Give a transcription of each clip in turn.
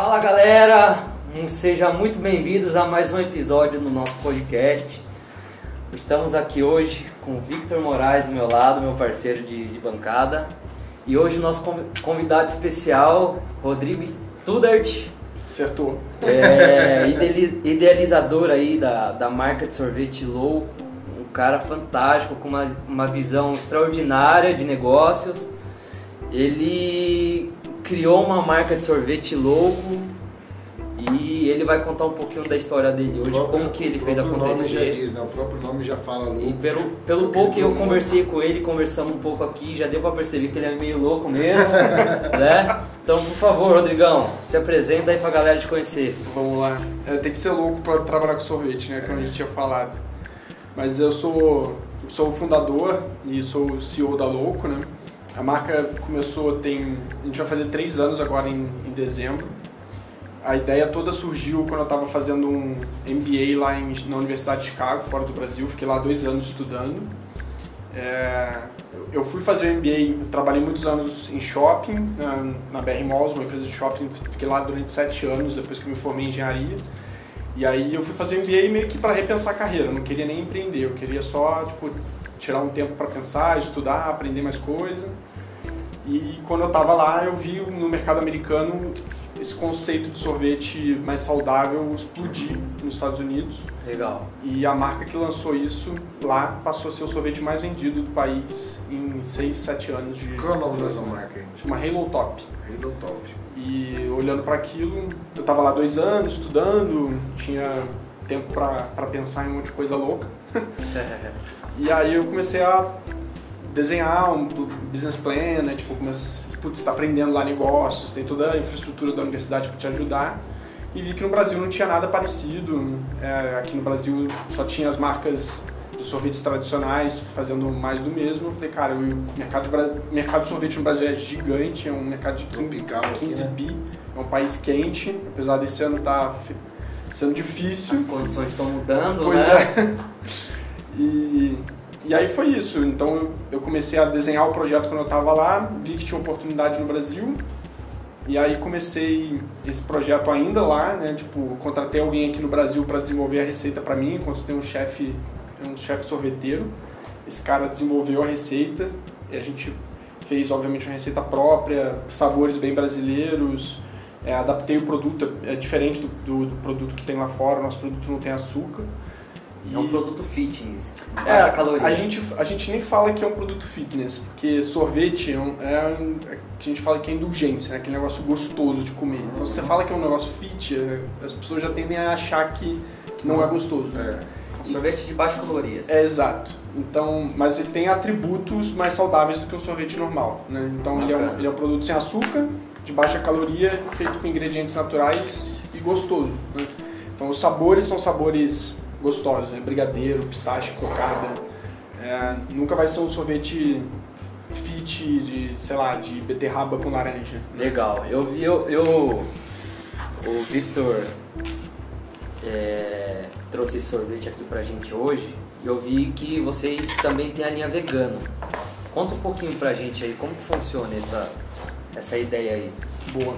Fala galera, sejam muito bem-vindos a mais um episódio no nosso podcast. Estamos aqui hoje com o Victor Moraes do meu lado, meu parceiro de, de bancada. E hoje o nosso convidado especial, Rodrigo Studart. Acertou. É, idealizador aí da, da marca de sorvete louco. Um cara fantástico, com uma, uma visão extraordinária de negócios. Ele criou uma marca de sorvete louco e ele vai contar um pouquinho da história dele hoje, próprio, como que ele fez acontecer. O nome já diz, né? O próprio nome já fala louco. E pelo, pelo pouco que eu conversei com ele, conversamos um pouco aqui, já deu para perceber que ele é meio louco mesmo, né? Então, por favor, Rodrigão, se apresenta aí pra galera te conhecer. Vamos lá. É, tem que ser louco para trabalhar com sorvete, né? Como a gente tinha falado. Mas eu sou, sou o fundador e sou o CEO da Louco, né? A marca começou, tem. A gente vai fazer três anos agora em, em dezembro. A ideia toda surgiu quando eu estava fazendo um MBA lá em, na Universidade de Chicago, fora do Brasil. Fiquei lá dois anos estudando. É, eu fui fazer o MBA, trabalhei muitos anos em shopping, na, na BR Malls, uma empresa de shopping. Fiquei lá durante sete anos, depois que eu me formei em engenharia. E aí eu fui fazer o MBA meio que para repensar a carreira. Eu não queria nem empreender, eu queria só tipo, tirar um tempo para pensar, estudar, aprender mais coisa. E quando eu estava lá, eu vi no mercado americano esse conceito de sorvete mais saudável explodir nos Estados Unidos. Legal. E a marca que lançou isso lá passou a ser o sorvete mais vendido do país em 6, 7 anos de. Qual é o nome dessa marca? Chama Halo Top. Halo Top. E olhando para aquilo, eu estava lá dois anos estudando, tinha tempo para pensar em um monte de coisa louca. e aí eu comecei a desenhar um business plan, né? Tipo, comecei, putz, está aprendendo lá negócios, tem toda a infraestrutura da universidade para te ajudar. E vi que no Brasil não tinha nada parecido. É, aqui no Brasil só tinha as marcas dos sorvetes tradicionais fazendo mais do mesmo. Eu falei, cara, o mercado de, mercado de sorvete no Brasil é gigante, é um mercado de 15, 15 né? bi, é um país quente, apesar desse ano estar tá sendo difícil. As condições estão mudando, pois né? É. E e aí foi isso. Então eu comecei a desenhar o projeto quando eu estava lá, vi que tinha oportunidade no Brasil. E aí comecei esse projeto ainda lá, né? Tipo, contratei alguém aqui no Brasil para desenvolver a receita para mim, contratei um chefe, um chefe sorveteiro. Esse cara desenvolveu a receita e a gente fez, obviamente, uma receita própria, sabores bem brasileiros. É, adaptei o produto, é diferente do, do, do produto que tem lá fora, nosso produto não tem açúcar. É um produto fitness, baixa é, caloria. A gente, a gente nem fala que é um produto fitness, porque sorvete é, um, é, é que a gente fala que é indulgência, né? aquele negócio gostoso de comer. Então se você fala que é um negócio fit, é, as pessoas já tendem a achar que, que não é gostoso. É. Um sorvete de baixa calorias. É, exato. Então, mas ele tem atributos mais saudáveis do que um sorvete normal. Né? Então ele é, um, ele é um produto sem açúcar, de baixa caloria, feito com ingredientes naturais e gostoso. Né? Então os sabores são sabores gostosos, né? Brigadeiro, pistache, cocada. É, nunca vai ser um sorvete fit de, sei lá, de beterraba com laranja. Legal. Eu vi, eu, eu, o Victor é, trouxe esse sorvete aqui pra gente hoje. Eu vi que vocês também têm a linha vegana. Conta um pouquinho pra gente aí, como que funciona essa, essa ideia aí? Boa.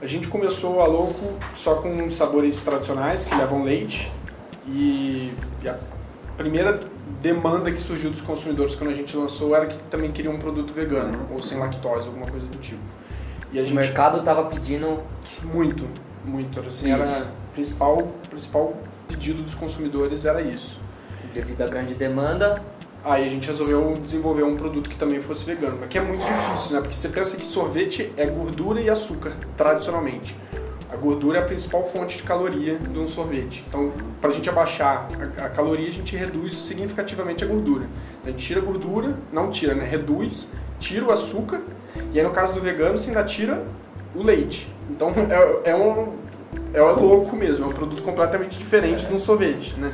A gente começou a louco só com sabores tradicionais que levam leite, e, e a primeira demanda que surgiu dos consumidores quando a gente lançou era que também queriam um produto vegano uhum. ou sem lactose, alguma coisa do tipo. E a o gente, mercado estava pedindo muito, muito, assim, era o principal principal pedido dos consumidores era isso. Devido à grande demanda, Aí a gente resolveu desenvolver um produto que também fosse vegano, mas que é muito difícil, né? Porque você pensa que sorvete é gordura e açúcar, tradicionalmente. A gordura é a principal fonte de caloria de um sorvete. Então, para a gente abaixar a, a, caloria, a gente reduz significativamente a gordura. A gente tira a gordura, não tira, né? Reduz, tira o açúcar e aí no caso do vegano você ainda tira o leite. Então é, é um é louco mesmo, é um produto completamente diferente é. de um sorvete, né?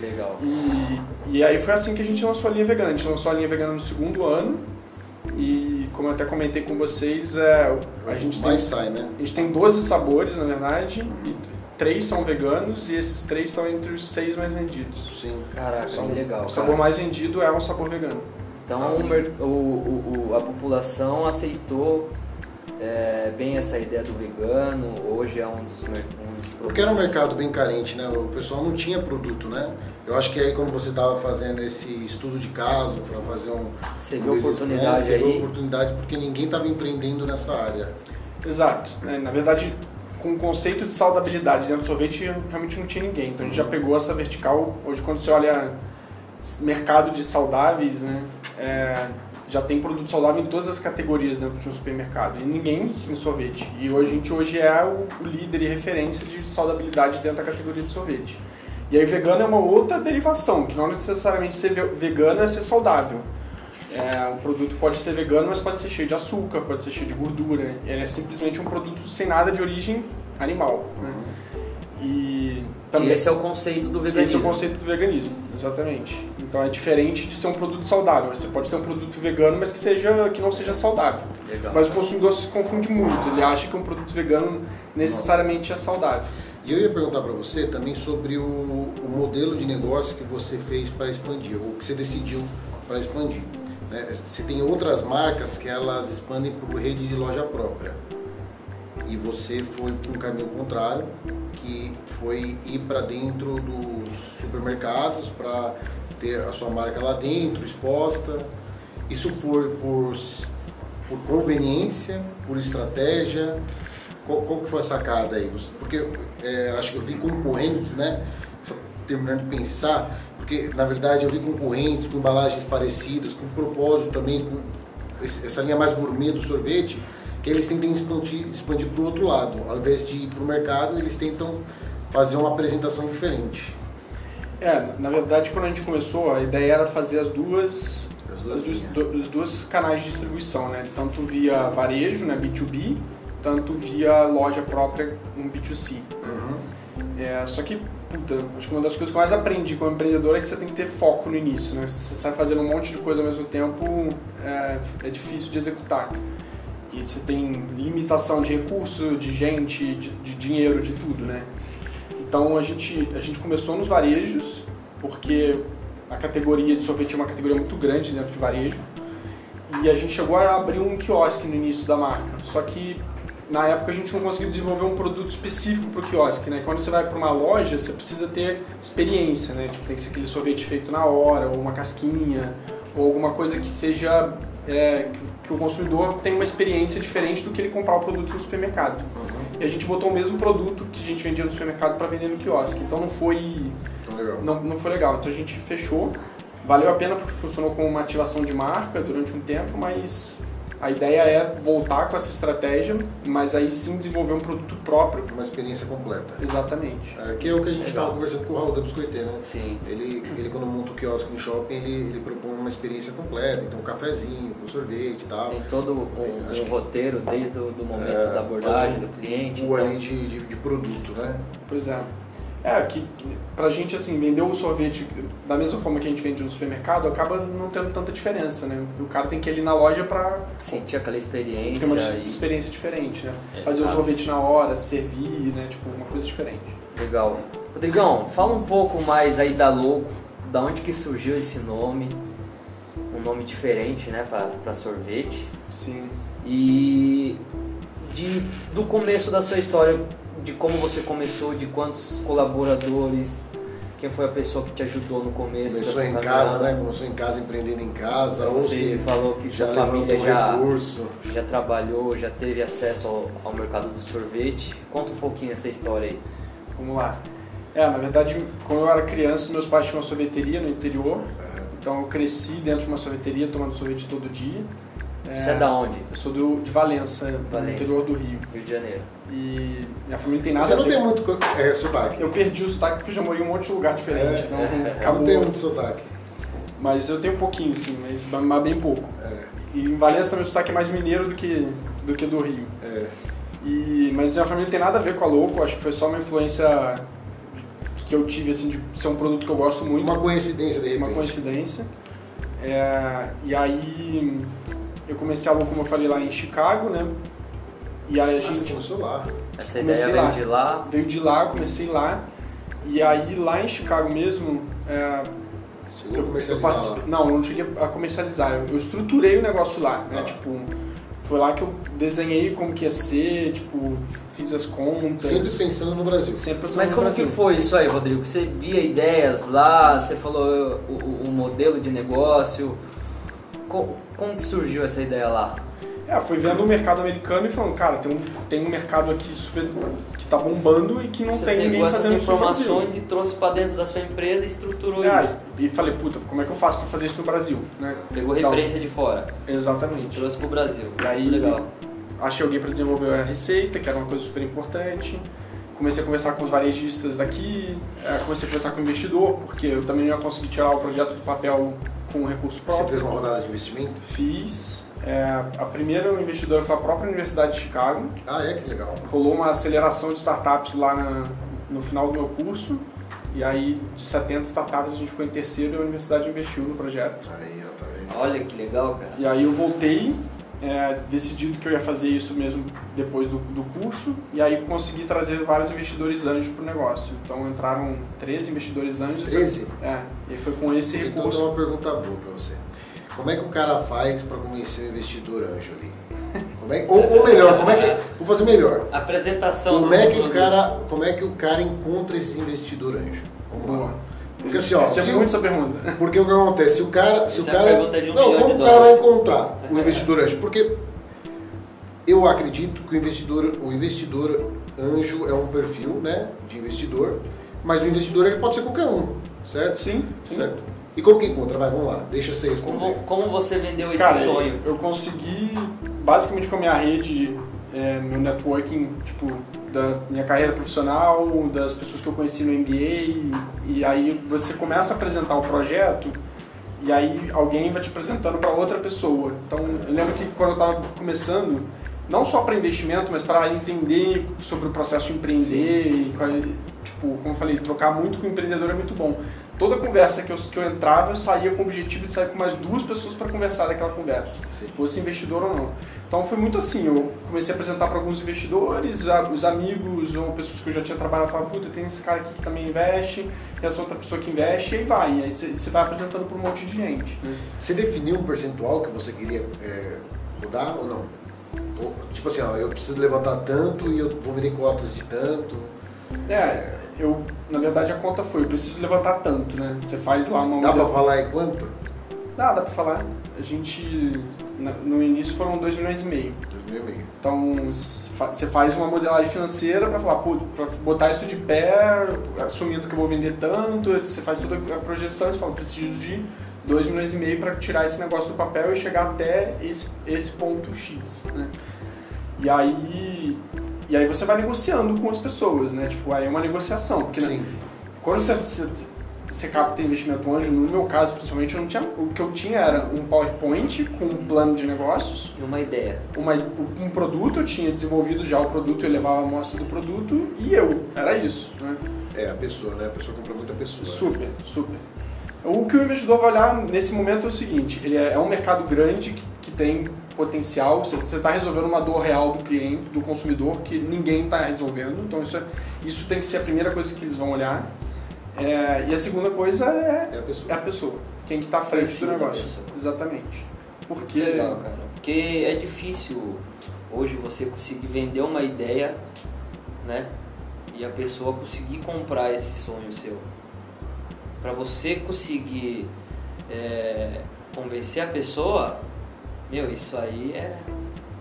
Legal. E, e aí foi assim que a gente lançou a linha vegana. A gente lançou a linha vegana no segundo ano e como eu até comentei com vocês, é, a gente tem. sai, né? A gente tem 12 sabores, na verdade, e três são veganos e esses três estão entre os seis mais vendidos. Sim, caraca, então, que legal. O sabor mais vendido é um sabor vegano. Então o, o, o, a população aceitou é, bem essa ideia do vegano, hoje é um dos, um dos produtos. Porque era um mercado bem carente, né? O pessoal não tinha produto, né? Eu acho que aí quando você estava fazendo esse estudo de caso para fazer um... Você um viu business oportunidade você viu aí? oportunidade porque ninguém estava empreendendo nessa área. Exato. né? Na verdade, com o conceito de saudabilidade dentro do sorvete, realmente não tinha ninguém. Então a gente já pegou essa vertical. Hoje, quando você olha mercado de saudáveis, né, é, já tem produto saudável em todas as categorias dentro de um supermercado. E ninguém em sorvete. E hoje a gente hoje é o, líder e referência de saudabilidade dentro da categoria de sorvete. E aí vegano é uma outra derivação, que não necessariamente ser ve- vegano é ser saudável. É, um produto pode ser vegano, mas pode ser cheio de açúcar, pode ser cheio de gordura. Ele é simplesmente um produto sem nada de origem animal. Né? E Que esse é o conceito do veganismo. esse é o conceito do veganismo, exatamente. Então é diferente de ser um produto saudável. Você pode ter um produto vegano, mas que, seja, que não seja saudável. Legal. Mas o consumidor se confunde muito. Ele acha que um produto vegano necessariamente é saudável. E eu ia perguntar para você também sobre o, o modelo de negócio que você fez para expandir, ou que você decidiu para expandir. né? Você tem outras marcas que elas expandem por rede de loja própria. E você foi para um caminho contrário, que foi ir para dentro dos supermercados para ter a sua marca lá dentro, exposta. Isso foi por, por conveniência, por estratégia? Qual, qual que foi a sacada aí? Porque é, acho que eu vi concorrentes, né? Só terminando de pensar, porque na verdade eu vi concorrentes com embalagens parecidas, com propósito também, com essa linha mais gourmet do sorvete, que eles tentam expandir, expandir para o outro lado. Ao invés de ir para o mercado, eles tentam fazer uma apresentação diferente. É, na verdade, quando a gente começou, a ideia era fazer as duas, As duas as duas, dois canais de distribuição, né? Tanto via varejo, né, B2B, tanto via loja própria, um B2C. Uhum. É, só que, puta, acho que uma das coisas que eu mais aprendi como empreendedor é que você tem que ter foco no início, né? Se você sai fazendo um monte de coisa ao mesmo tempo, é, é difícil de executar. E você tem limitação de recurso, de gente, de, de dinheiro, de tudo, né? Então a gente, a gente começou nos varejos, porque a categoria de sorvete é uma categoria muito grande dentro de varejo. E a gente chegou a abrir um quiosque no início da marca. Só que na época a gente não conseguiu desenvolver um produto específico para o quiosque, né? Quando você vai para uma loja, você precisa ter experiência, né? Tipo, tem que ser aquele sorvete feito na hora, ou uma casquinha, ou alguma coisa que seja é, que o consumidor tenha uma experiência diferente do que ele comprar o produto no supermercado. E a gente botou o mesmo produto que a gente vendia no supermercado para vender no quiosque. Então não foi legal. não, não foi legal. Então a gente fechou. Valeu a pena porque funcionou como uma ativação de marca durante um tempo, mas a ideia é voltar com essa estratégia, mas aí sim desenvolver um produto próprio. Uma experiência completa. Exatamente. É, que é o que a gente estava conversando com o Raul da Biscoitê, né? Sim. Ele, ele quando monta o quiosque no shopping, ele, ele propõe uma experiência completa, então um cafezinho, com sorvete e tal. Tem todo um, um que- roteiro desde o do momento É, da abordagem um- do cliente. Um Então, de, de, de produto, né? Pois é. É, que pra gente, assim, vender o sorvete da mesma forma que a gente vende no supermercado, acaba não tendo tanta diferença, né? O cara tem que ir ali na loja pra sentir aquela experiência ter uma e experiência diferente, né? É, Fazer o claro. sorvete na hora, servir, né? Tipo, uma coisa diferente. Legal. Rodrigão, fala um pouco mais aí da Logo, da onde que surgiu esse nome, um nome diferente, né, para sorvete. Sim. E de, do começo da sua história, de como você começou, de quantos colaboradores, quem foi a pessoa que te ajudou no começo Começou dessa em casa, né? Começou em casa, empreendendo em casa, ou Você se falou que já sua família já, recurso. já trabalhou, já teve acesso ao, ao mercado do sorvete. Conta um pouquinho essa história aí. Vamos lá. É, na verdade, quando eu era criança, meus pais tinham uma sorveteria no interior. É, Então eu cresci dentro de uma sorveteria, tomando sorvete todo dia. Você é da onde? Eu sou do, de Valença, Valença. no interior do Rio. Rio de Janeiro. E minha família tem nada Você a não ver. tem muito é, sotaque. Eu perdi o sotaque porque eu já morei em um monte de lugar diferente. É, então é, acabou. Não tem muito sotaque. Mas eu tenho um pouquinho, sim, mas, mas bem pouco. É, E em Valença meu sotaque é mais mineiro do que do, que do Rio. é. E, mas minha família não tem nada a ver com a Louco, acho que foi só uma influência que eu tive, assim, de ser um produto que eu gosto muito. Uma coincidência, de repente. uma coincidência. É, e aí eu comecei a Louco, como eu falei, lá em Chicago, né? E aí a Ah, você gente começou lá. Essa Comecei ideia veio lá. de lá. veio de lá, eu comecei lá. E aí lá em Chicago mesmo, é, eu, eu participei. Não, eu não cheguei a comercializar. Eu, eu estruturei o negócio lá, né? Ah. Tipo, Foi lá que eu desenhei como que ia ser, tipo, fiz as contas. Sempre pensando no Brasil. Sempre pensando Mas no como Brasil. que foi isso aí, Rodrigo? Você via ideias lá, você falou o, o- o modelo de negócio. Co- Como que surgiu essa ideia lá? É, fui vendo o mercado americano e falando, cara, tem um, tem um mercado aqui super, que tá bombando e que não você tem ninguém essas fazendo Brasil. informações e trouxe pra dentro da sua empresa e estruturou É, isso. e falei, puta, como é que eu faço pra fazer isso no Brasil? Né? Pegou Então, referência de fora, Exatamente. trouxe pro Brasil. E aí, Muito legal. achei alguém para desenvolver a receita, que era uma coisa super importante. Comecei a conversar com os varejistas daqui, eh, comecei a conversar com o investidor, porque eu também não ia conseguir tirar o projeto do papel com recurso Você próprio. fez uma rodada de investimento? Fiz. Eh, a primeira investidora foi a própria Universidade de Chicago. Ah, é? Que legal. Rolou uma aceleração de startups lá na- no final do meu curso. E aí, de 70 startups, a gente ficou em terceiro e a universidade investiu no projeto. Aí, ó, tá vendo? Olha que legal, cara. E aí eu voltei, é, decidido que eu ia fazer isso mesmo depois do, do curso, e aí consegui trazer vários investidores anjos para o negócio. Então entraram 13 investidores anjos. 13? É, e foi com esse Então, recurso. uma pergunta boa pra você. Como é que o cara faz pra convencer o investidor anjo ali? Como é, ou, ou melhor, como é que. Vou fazer melhor. Apresentação Como do é que o cara, como é que o cara encontra esses investidor anjo? Vamos lá. Porque assim, ó, Essa é se muito essa pergunta. Porque o que acontece? Se o cara. Se o Essa é cara de um não, como o cara vai encontrar o investidor anjo? Porque eu acredito que o investidor, o investidor anjo é um perfil né, de investidor, mas o investidor ele pode ser qualquer um, certo? Sim, sim. Certo. E como que encontra? Vai, vamos lá, deixa você responder. Como, como você vendeu esse Cara, sonho? eu consegui, basicamente com a minha rede, é, meu networking, tipo, da minha carreira profissional, das pessoas que eu conheci no MBA, e, e aí você começa a apresentar o projeto, e aí alguém vai te apresentando para outra pessoa. Então, eu lembro que quando eu estava começando, não só para investimento, mas para entender sobre o processo de empreender, e, qual- tipo, como eu falei, trocar muito com o empreendedor é muito bom. Toda conversa que eu, que eu entrava, eu saía com o objetivo de sair com mais duas pessoas para conversar daquela conversa, Sim. fosse investidor ou não. Então foi muito assim, eu comecei a apresentar para alguns investidores, os amigos ou pessoas que eu já tinha trabalhado, falavam, puta, tem esse cara aqui que também investe, tem essa outra pessoa que investe, e aí vai, e aí você vai apresentando para um monte de gente. Você definiu um percentual que você queria é, rodar ou não? Ou, tipo assim, ó, eu preciso levantar tanto e eu vou vender cotas de tanto. É, eu, na verdade a conta foi, eu preciso levantar tanto, né? Você faz lá uma... Dá pra falar em quanto? Dá, dá pra falar. A gente, no início foram 2 milhões e meio. Dois mil e meio. Então, você faz uma modelagem financeira para falar, pô, pra botar isso de pé, assumindo que eu vou vender tanto, você faz toda a projeção e você fala, preciso de 2 milhões e meio para tirar esse negócio do papel e chegar até esse, esse ponto X, né? E aí, e aí você vai negociando com as pessoas, né? Tipo, aí é uma negociação, porque né, Sim. quando você, você, você capta investimento anjo, no meu caso, principalmente, eu não tinha, o que eu tinha era um PowerPoint com um plano de negócios, E uma ideia. uma, um produto, eu tinha desenvolvido já o produto, eu levava a amostra do produto e eu, era isso, né? É, a pessoa, né? A pessoa compra muita pessoa. né? Super, super. O que o investidor vai olhar nesse momento é o seguinte, ele é, é um mercado grande que, que tem potencial, você está resolvendo uma dor real do cliente, do consumidor, que ninguém está resolvendo, então isso, é, isso tem que ser a primeira coisa que eles vão olhar. É, e a segunda coisa é, É a pessoa. é a pessoa, quem que está à frente do negócio. Exatamente. Porque Que legal, cara. Porque é difícil hoje você conseguir vender uma ideia, né? E a pessoa conseguir comprar esse sonho seu. Pra você conseguir é, convencer a pessoa, meu, isso aí é,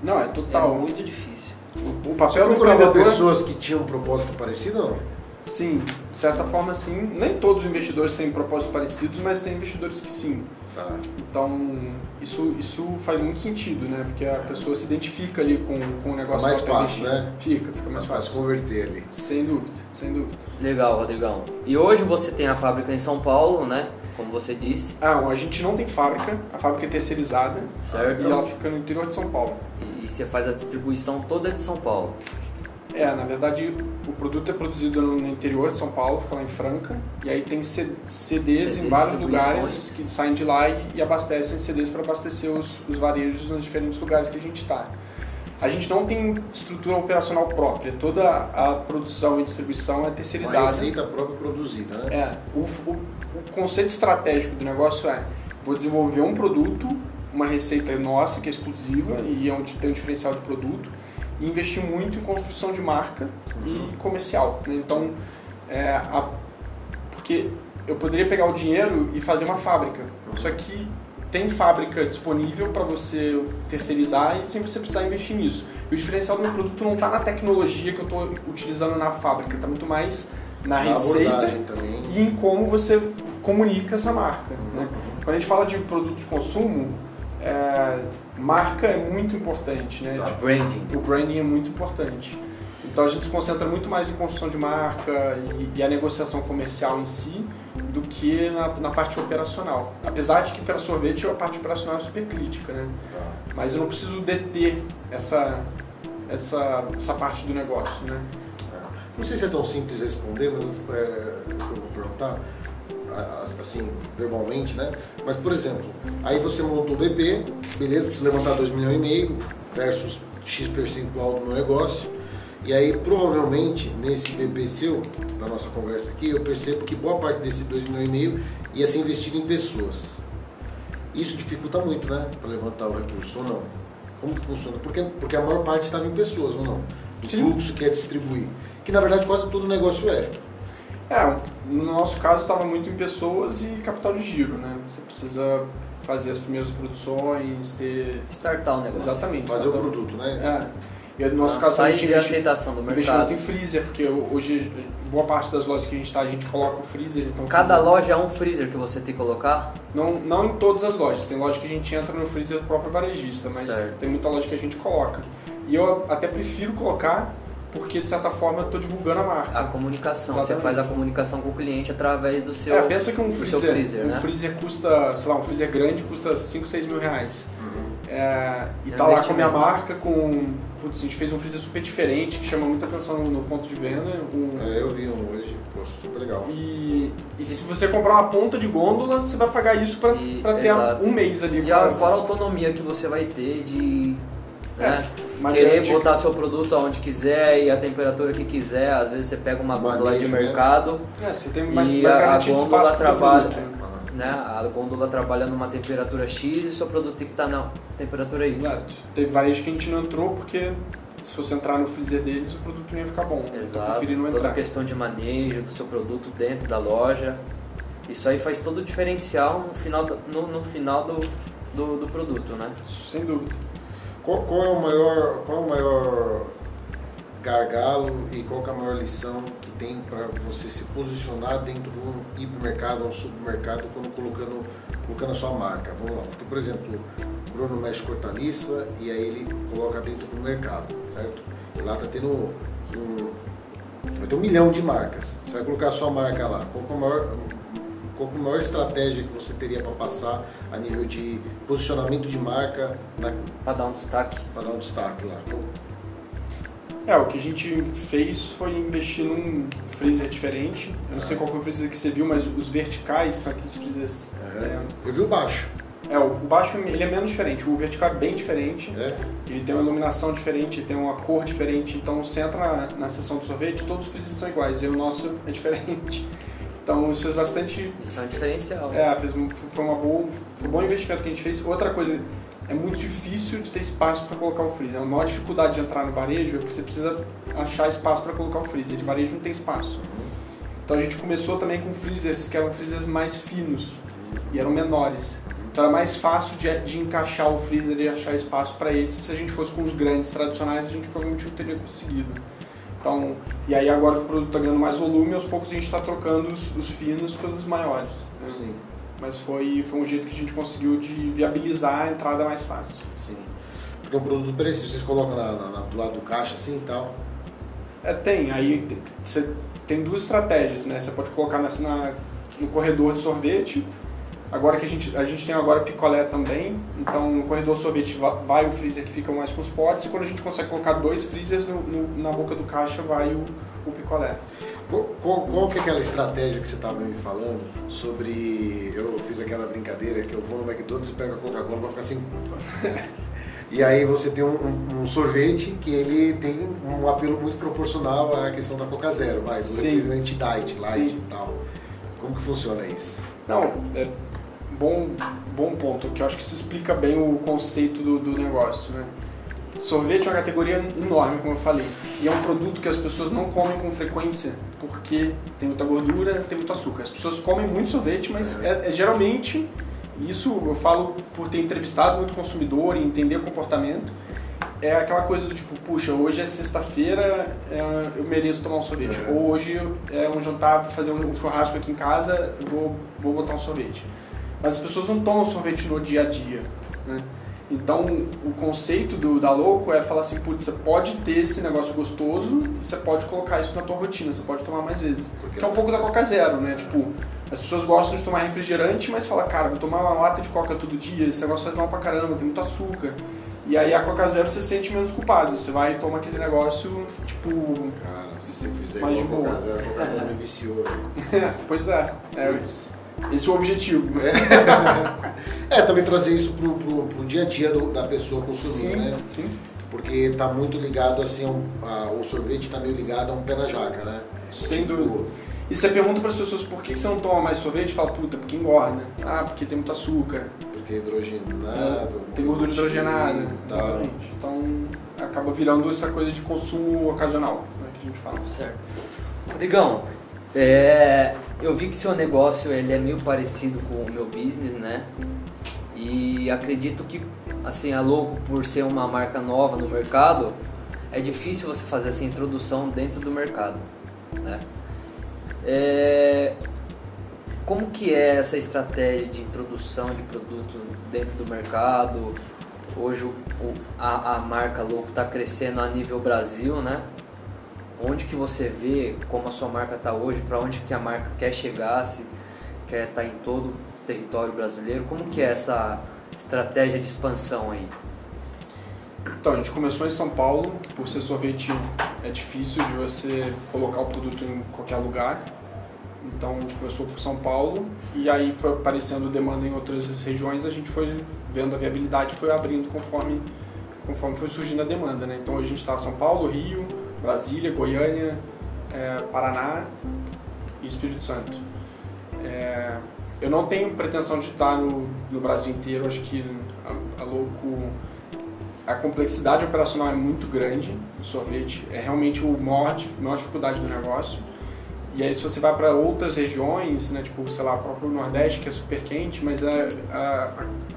Não, é é total. muito difícil. o Você papel do procurava empreendedor... pessoas que tinham um propósito parecido ou não? Sim, de certa forma sim. Nem todos os investidores têm propósitos parecidos, mas tem investidores que sim. Tá. Então, isso, isso faz muito sentido, né? Porque a pessoa se identifica ali com, com o negócio mais que ela fácil, investindo. né? Fica, fica Mais mais fácil fácil. converter ali. Sem dúvida, sem dúvida. Legal, Rodrigão. E hoje você tem a fábrica em São Paulo, né? Como você disse, Ah, a gente não tem fábrica, a fábrica é terceirizada certo? e ela fica no interior de São Paulo. E você faz a distribuição toda de São Paulo. É, na verdade, o produto é produzido no interior de São Paulo, fica lá em Franca, e aí tem C- CDs em CDs, vários lugares que saem de lá e, e abastecem CDs para abastecer os, os varejos nos diferentes lugares que a gente está. A gente não tem estrutura operacional própria, toda a produção e distribuição é Uma terceirizada. receita própria produzida, né? É, o, o, o conceito estratégico do negócio é: vou desenvolver um produto uma receita nossa que é exclusiva e é onde tem um diferencial de produto e investir muito em construção de marca e comercial. Né? Então, é, a, porque eu poderia pegar o dinheiro e fazer uma fábrica, só que tem fábrica disponível para você terceirizar e sem você precisar investir nisso. E o diferencial do meu produto não está na tecnologia que eu estou utilizando na fábrica, está muito mais na, na receita e em como você comunica essa marca. Né? Quando a gente fala de produto de consumo, é, marca é muito importante. Né? O branding. O branding é muito importante. Então a gente se concentra muito mais em construção de marca e, e a negociação comercial em si do que na, na, parte operacional. Apesar de que para sorvete a parte operacional é super crítica, né? Tá. Mas eu não preciso deter essa, essa, essa parte do negócio, né? É. Não sei se é tão simples responder, mas é, eu vou perguntar assim, verbalmente, né? Mas, por exemplo, aí você montou o BP, beleza, precisa levantar 2 milhões e meio versus X percentual do meu negócio e aí, provavelmente, nesse BP seu, na nossa conversa aqui, eu percebo que boa parte desse 2 milhões e meio ia ser investido em pessoas. Isso dificulta muito, né? Para levantar o recurso ou não. Como que funciona? Porque, porque a maior parte estava em pessoas ou não? O Sim. fluxo que é distribuir. Que na verdade quase todo negócio é. É, no nosso caso estava muito em pessoas e capital de giro, né? Você precisa fazer as primeiras produções, ter. Startar o negócio. Exatamente. Fazer o produto, né? É. E no nosso caso, a gente aceitação do investimento em freezer, porque hoje boa parte das lojas que a gente está, a gente coloca o freezer. Então Cada freezer... loja é um freezer que você tem que colocar? Não, não em todas as lojas. Tem loja que a gente entra no freezer do próprio varejista, mas certo. tem muita loja que a gente coloca. E eu até prefiro colocar porque de certa forma eu estou divulgando a marca. A comunicação, Exatamente. você faz a comunicação com o cliente através do seu, é, pensa que um freezer, freezer, um né? freezer custa, sei lá, um freezer grande custa 5, 6 mil reais. Uhum. É, e é tá lá com a minha marca, com Putz, a gente fez um freezer super diferente, que chama muita atenção no ponto de venda. Um... É, eu vi um hoje, poxa, super legal. E, e se você comprar uma ponta de gôndola, você vai pagar isso para ter exato. um mês ali. E a, fora a autonomia que você vai ter de né, é, querer botar seu produto aonde quiser e a temperatura que quiser. Às vezes você pega uma gôndola de né? mercado é, você tem mais, e mais a, a gôndola trabalha. Produto, né? A gôndola trabalha numa temperatura X e seu produto tem que estar tá na temperatura Y. Exato. Teve varejo que a gente não entrou porque se você entrar no freezer deles, o produto não ia ficar bom. Exato. Então, Toda a questão de manejo do seu produto dentro da loja. Isso aí faz todo o diferencial no final do, no, no final do, do, do, produto, né? Sem dúvida. Qual, qual, é o maior, qual é o maior gargalo e qual é a maior lição que tem para você se posicionar dentro de um hipermercado ou um supermercado quando colocando, colocando a sua marca? Vamos lá, porque por exemplo, o Bruno mexe hortaliça e aí ele coloca dentro do mercado, certo? E lá tá tendo um, vai ter um milhão de marcas. Você vai colocar a sua marca lá. Qual é a maior, qual é a maior estratégia que você teria para passar a nível de posicionamento de marca? Para dar um destaque. Para dar um destaque lá. É, o que a gente fez foi investir num freezer diferente. Eu não sei qual foi o freezer que você viu, mas os verticais são aqueles freezers. É. É, eu vi o baixo. É, o baixo ele é menos diferente, o vertical é bem diferente. É. Ele tem uma iluminação diferente, tem uma cor diferente. Então você entra na, na seção do sorvete, todos os freezers são iguais, e o nosso é diferente. Então isso fez bastante. Isso é um diferencial. É, fez foi, uma boa, foi um bom investimento que a gente fez. Outra coisa, é muito difícil de ter espaço para colocar o freezer. A maior dificuldade de entrar no varejo é porque você precisa achar espaço para colocar o freezer. De varejo não tem espaço. Então a gente começou também com freezers que eram freezers mais finos e eram menores. Então era mais fácil de, de encaixar o freezer e achar espaço para esses. Se a gente fosse com os grandes tradicionais, a gente provavelmente não teria conseguido. Então, e aí agora que o produto está ganhando mais volume, aos poucos a gente está trocando os, os, finos pelos maiores. Né? Sim mas foi, foi um jeito que a gente conseguiu de viabilizar a entrada mais fácil. Sim. Porque é um produto perecível, vocês colocam na, na, do lado do caixa assim e tal? É, tem. Aí você tem duas estratégias, né? Você pode colocar na, na, no corredor de sorvete. Agora que a gente, a gente tem agora picolé também, então no corredor sorvete vai o freezer que fica mais com os potes e quando a gente consegue colocar dois freezers no, no, na boca do caixa vai o, o picolé. Qual, qual, qual, que é aquela estratégia que você estava me falando sobre. Eu fiz aquela brincadeira que eu vou no McDonald's e pego a Coca-Cola para ficar sem culpa. e aí você tem um, um, sorvete que ele tem um apelo muito proporcional à questão da Coca Zero, vai, do refrigerante diet, light Sim. e tal. Como que funciona isso? Não, é, bom, bom ponto, que eu acho que isso explica bem o conceito do, do negócio, né? Sorvete é uma categoria enorme, como eu falei, e é um produto que as pessoas não comem com frequência porque tem muita gordura, tem muito açúcar. As pessoas comem muito sorvete, mas é, é geralmente, isso eu falo por ter entrevistado muito consumidor e entender o comportamento, é aquela coisa do tipo, puxa, hoje é sexta-feira, é, eu mereço tomar um sorvete. Ou hoje é um jantar fazer um churrasco aqui em casa, vou, vou botar um sorvete. Mas as pessoas não tomam sorvete no dia a dia, né? Então, o conceito do, da Louco é falar assim, putz, você pode ter esse negócio gostoso e você pode colocar isso na tua rotina, você pode tomar mais vezes. Porque que é um pouco da Coca Zero, né? Tipo, as pessoas gostam de tomar refrigerante, mas fala, cara, vou tomar uma lata de Coca todo dia, esse negócio faz mal pra caramba, tem muito açúcar. E aí a Coca Zero você se sente menos culpado, você vai e toma aquele negócio, tipo... Cara, se eu fizer mais igual Coca Zero, a Coca Zero me viciou. pois é, é esse é o objetivo. É, é também trazer isso pro, pro, pro, dia a dia do, da pessoa consumir, sim, né? Sim. Porque está muito ligado assim, a, o sorvete está meio ligado a um pé na jaca, né? Sem tipo, dúvida. E você pergunta para as pessoas por que você não toma mais sorvete, fala, puta, porque engorda. Ah, porque tem muito açúcar. Porque é hidrogenado. É, tem gordura hidrogenada. Exatamente. Então acaba virando essa coisa de consumo ocasional, né, que a gente fala. Certo. Rodrigão, é, eu vi que seu negócio ele é meio parecido com o meu business, né? E acredito que assim a Logo por ser uma marca nova no mercado, é difícil você fazer essa introdução dentro do mercado, né? É, como que é essa estratégia de introdução de produto dentro do mercado? Hoje o, a, a marca Louco está crescendo a nível Brasil, né? Onde que você vê como a sua marca está hoje, para onde que a marca quer chegar, se quer estar tá em todo o território brasileiro, como que é essa estratégia de expansão aí? Então, a gente começou em São Paulo, por ser sorvete é difícil de você colocar o produto em qualquer lugar. Então a gente começou por São Paulo e aí foi aparecendo demanda em outras regiões, a gente foi vendo a viabilidade, foi abrindo conforme conforme foi surgindo a demanda, né? Então a gente está São Paulo, Rio, Brasília, Goiânia, é, Paraná e Espírito Santo. É, eu não tenho pretensão de estar no, no Brasil inteiro, acho que a, a Louco a complexidade operacional é muito grande no sorvete, é realmente o maior, maior dificuldade do negócio. E aí se você vai para outras regiões, né, tipo, sei lá, o próprio Nordeste, que é super quente, mas a, a,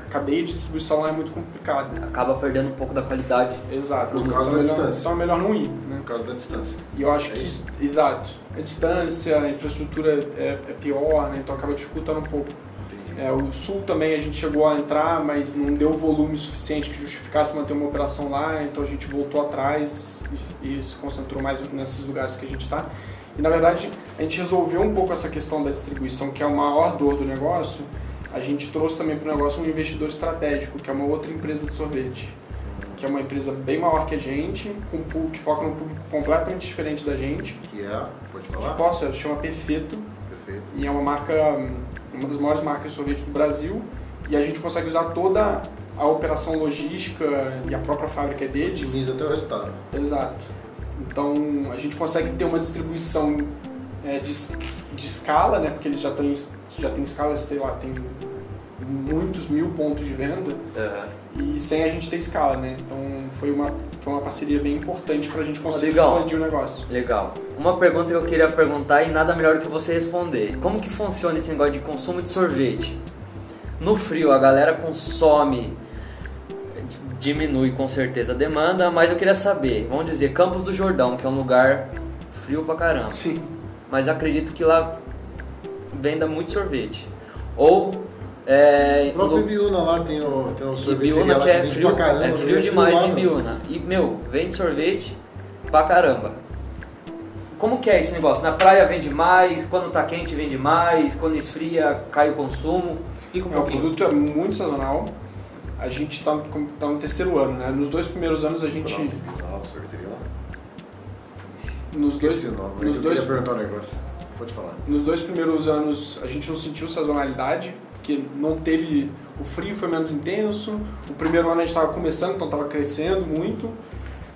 a cadeia de distribuição lá é muito complicada. Acaba perdendo um pouco da qualidade. Exato. Por causa então, da melhor, distância. Então é melhor não ir, né? Por causa da distância. E eu acho é que, isso? exato, a distância, a infraestrutura é, é pior, né? Então acaba dificultando um pouco. É, o Sul também a gente chegou a entrar, mas não deu volume suficiente que justificasse manter uma operação lá, então a gente voltou atrás e, e se concentrou mais nesses lugares que a gente está. E na verdade a gente resolveu um pouco essa questão da distribuição, que é a maior dor do negócio. A gente trouxe também para o negócio um investidor estratégico, que é uma outra empresa de sorvete, que é uma empresa bem maior que a gente, com um público, que foca num público completamente diferente da gente. Que é, pode falar? Posso, ela chama Perfeito. Perfeito. E é uma marca, uma das maiores marcas de sorvete do Brasil. E a gente consegue usar toda a operação logística e a própria fábrica deles. Otimiza até o resultado. Exato. Então a gente consegue ter uma distribuição é, de, de escala, né? Porque eles já têm, já tem escala, sei lá, tem muitos mil pontos de venda uhum. e sem a gente ter escala, né? Então foi uma, foi uma parceria bem importante para a gente conseguir Legal. expandir o negócio. Legal. Uma pergunta que eu queria perguntar e nada melhor do que você responder. Como que funciona esse negócio de consumo de sorvete? No frio a galera consome diminui com certeza a demanda, mas eu queria saber, vamos dizer, Campos do Jordão, que é um lugar frio pra caramba. Sim. Mas acredito que lá venda muito sorvete. Ou é, O próprio Ibiúna lá tem o, tem o sorvete Ibiúna que é frio, caramba, é frio é demais em Ibiúna. E, meu, vende sorvete pra caramba. Como que é esse negócio? Na praia vende mais, quando tá quente vende mais, quando esfria cai o consumo. Explica um É, o pouquinho. produto é muito sazonal. A gente está tá no terceiro ano, né? Nos dois primeiros anos a gente. Nos dois, nome, nos dois, perguntar um negócio. Pode falar. nos dois primeiros anos a gente não sentiu sazonalidade, porque não teve. O frio foi menos intenso. O primeiro ano a gente estava começando, então estava crescendo muito.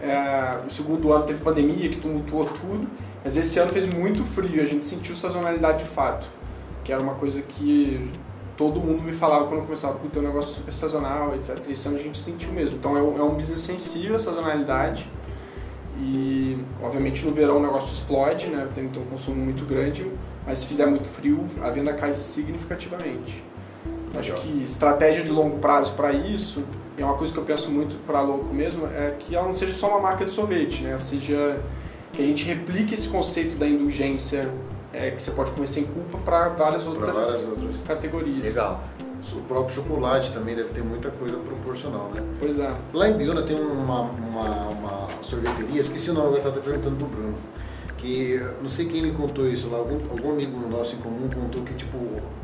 É, o segundo ano teve pandemia que tumultuou tudo. Mas esse ano fez muito frio, a gente sentiu sazonalidade de fato. Que era uma coisa que todo mundo me falava quando eu começava, puta, é um negócio super sazonal, etc. Isso a gente sentiu mesmo. Então é um, é um business sensível a sazonalidade. E, obviamente, no verão o negócio explode, né? Tem, tem um consumo muito grande, mas se fizer muito frio, a venda cai significativamente. Acho que estratégia de longo prazo para isso, é uma coisa que eu penso muito para Louco mesmo, é que ela não seja só uma marca de sorvete, né? Seja que a gente replique esse conceito da indulgência é, que você pode comer sem culpa para várias, outras várias outras categorias. Legal. O próprio chocolate também deve ter muita coisa proporcional, né? Pois é. Lá em Biona tem uma, uma, uma sorveteria, esqueci o nome, agora estava perguntando pro Bruno. Que não sei quem me contou isso lá, algum, algum amigo nosso em comum contou que, tipo,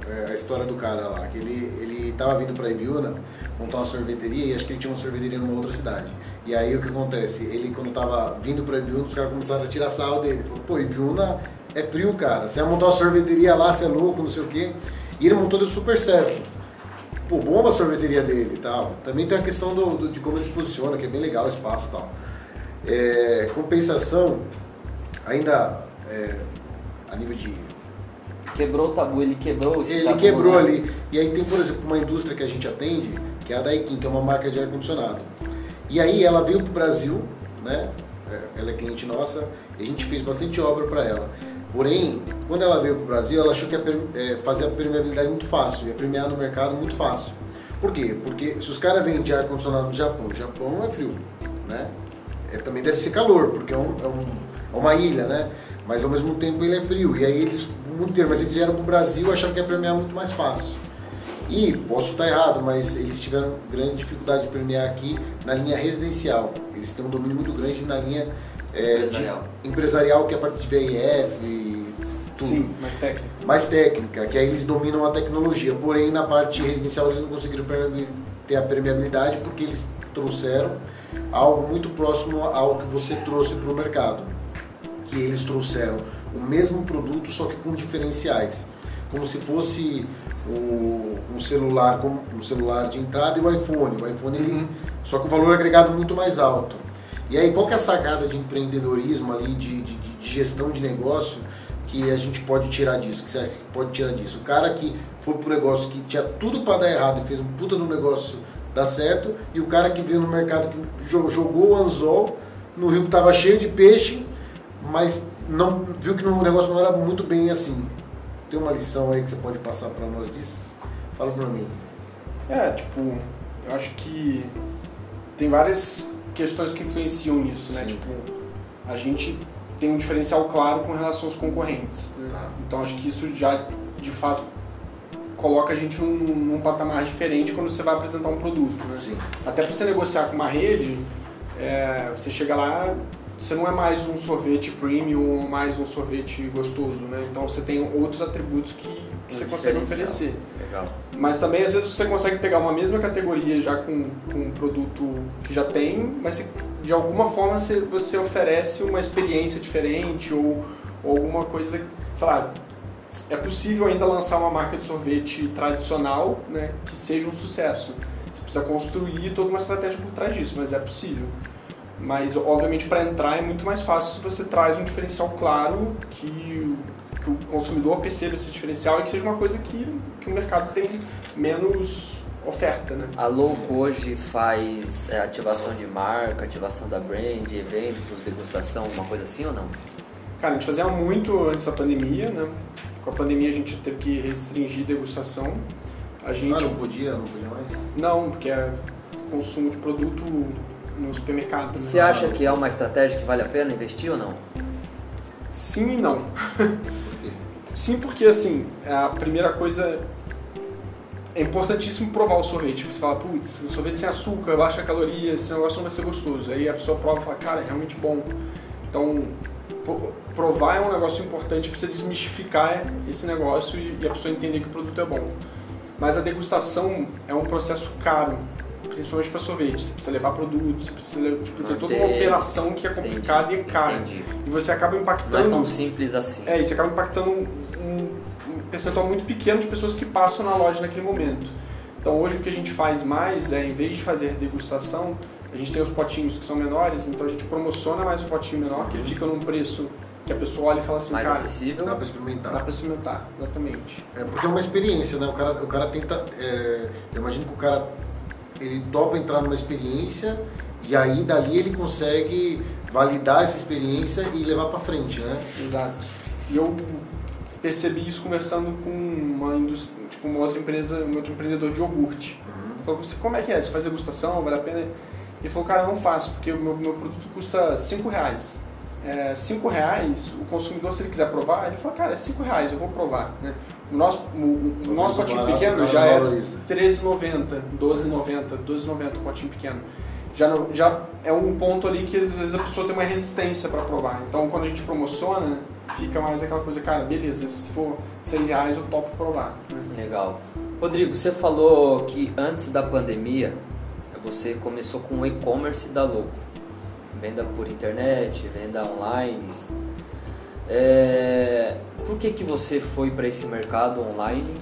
é, a história do cara lá, que ele, ele tava vindo para Ibiúna montar uma sorveteria e acho que ele tinha uma sorveteria numa outra cidade. E aí o que acontece? Ele, quando tava vindo para Ibiúna, os caras começaram a tirar sal dele. Falou, pô, Ibiúna é frio, cara. Você vai montar uma sorveteria lá, você é louco, não sei o quê. E ele montou deu super certo. Pô, bomba a sorveteria dele e tal. Também tem a questão do, do, de como ele se posiciona, que é bem legal o espaço e tal. É, compensação, ainda é, a nível de. Quebrou o tabu, ele quebrou esse Ele tabu, quebrou né? ali. E aí tem, por exemplo, uma indústria que a gente atende, que é a Daikin, que é uma marca de ar-condicionado. E aí ela veio pro Brasil, né? É, Ela é cliente nossa, a gente fez bastante obra para ela. Porém, quando ela veio pro Brasil, ela achou que ia é, fazer a permeabilidade muito fácil, ia permear no mercado muito fácil. Por quê? Porque se os caras vendem de ar-condicionado no Japão, o Japão é frio, né? É, também deve ser calor, porque é, um- é um- é uma ilha, né? Mas ao mesmo tempo ele é frio. E aí eles, o mundo mas eles vieram pro Brasil e acharam que ia permear muito mais fácil. E posso estar errado, mas eles tiveram grande dificuldade de permear aqui na linha residencial. Eles têm um domínio muito grande na linha é, de- Empresarial. empresarial, que é a parte de VIF e tudo. Sim, mais técnico. Mais técnica, que aí eles dominam a tecnologia. Porém, na parte residencial eles não conseguiram ter a permeabilidade porque eles trouxeram algo muito próximo ao que você trouxe para o mercado. Que eles trouxeram o mesmo produto, só que com diferenciais. Como se fosse o, um celular como um celular de entrada e o iPhone. O iPhone ele, Uhum. só com valor agregado muito mais alto. E aí, qual que é a sacada de empreendedorismo ali, de, de- de gestão de negócio que a gente pode tirar disso? Que você acha que pode tirar disso? O cara que foi pro negócio que tinha tudo para dar errado e fez um puta no negócio dar certo, e o cara que veio no mercado que jo- jogou o anzol no rio que tava cheio de peixe, mas não viu que o negócio não era muito bem assim. Tem uma lição aí que você pode passar para nós disso? Fala para mim. É, tipo, eu acho que tem várias questões que influenciam nisso, né? Sim. Tipo, a gente tem um diferencial claro com relação aos concorrentes. né? Tá. Então acho que isso já, de fato, coloca a gente num, num patamar diferente quando você vai apresentar um produto, né? Sim. Até para você negociar com uma rede, é, você chega lá, você não é mais um sorvete premium ou mais um sorvete gostoso, né? Então você tem outros atributos que, que você consegue oferecer. Legal. Mas também às vezes você consegue pegar uma mesma categoria já com, com um produto que já tem, mas você- de alguma forma você, você oferece uma experiência diferente ou, ou alguma coisa, sei lá, é possível ainda lançar uma marca de sorvete tradicional né, que seja um sucesso. Você precisa construir toda uma estratégia por trás disso, mas é possível. Mas, obviamente, para entrar é muito mais fácil se você traz um diferencial claro que, o- que o consumidor perceba esse diferencial e que seja uma coisa que, que o mercado tem menos oferta, né? A Louco hoje faz é, ativação de marca, ativação da brand, eventos, degustação, uma coisa assim ou não? Cara, a gente fazia muito antes da pandemia, né? Com a pandemia a gente teve que restringir degustação. A gente... Ah, não podia, não podia mais? Não, porque é consumo de produto no supermercado. né? Você acha que é uma estratégia que vale a pena investir ou não? Sim e não. Sim, porque assim, a primeira coisa é importantíssimo provar o sorvete. Você fala, putz, o sorvete sem açúcar, baixa caloria, esse negócio não vai ser gostoso. Aí a pessoa prova e fala, cara, é realmente bom. Então, pro- provar é um negócio importante para você desmistificar esse negócio e a pessoa entender que o produto é bom. Mas a degustação é um processo caro, principalmente para sorvete. Você precisa levar produtos, você precisa tipo, ter toda uma operação que é complicada e é cara. Entendi. E você acaba Não é impactando. tão simples assim. É, isso acaba impactando um, um- um percentual muito pequeno de pessoas que passam na loja naquele momento. Então hoje o que a gente faz mais é, em vez de fazer degustação, a gente tem os potinhos que são menores, então a gente promociona mais o potinho menor, que ele fica num preço que a pessoa olha e fala assim, Mais cara, acessível. Dá para experimentar. dá pra experimentar, exatamente. É porque é uma experiência, né? O cara, o cara tenta. é, eu imagino que o cara ele topa entrar numa experiência e aí dali ele consegue validar essa experiência e levar para frente, né? Exato. E eu percebi isso conversando com uma tipo, uma outra empresa, um outro empreendedor de iogurte. Falou, "Você- como é que é? Você faz degustação, vale a pena? Ele falou, cara, eu não faço, porque o meu, meu produto custa 5 reais. É, 5 reais, o consumidor, se ele quiser provar, ele fala, cara, é 5 reais, eu vou provar. Né? O nosso, o, o Talvez nosso potinho barato pequeno já é valoriza. R$13,90, 12,90, 12,90 o potinho pequeno. Já, não- já é um ponto ali que às vezes a pessoa tem uma resistência para provar. Então quando a gente promociona, fica mais aquela coisa, cara, beleza, se for 6 reais eu topo provar. né? Legal. Rodrigo, você falou que antes da pandemia você começou com o e-commerce da Logo. Venda por internet, venda online. É, Por que, que você foi para esse mercado online?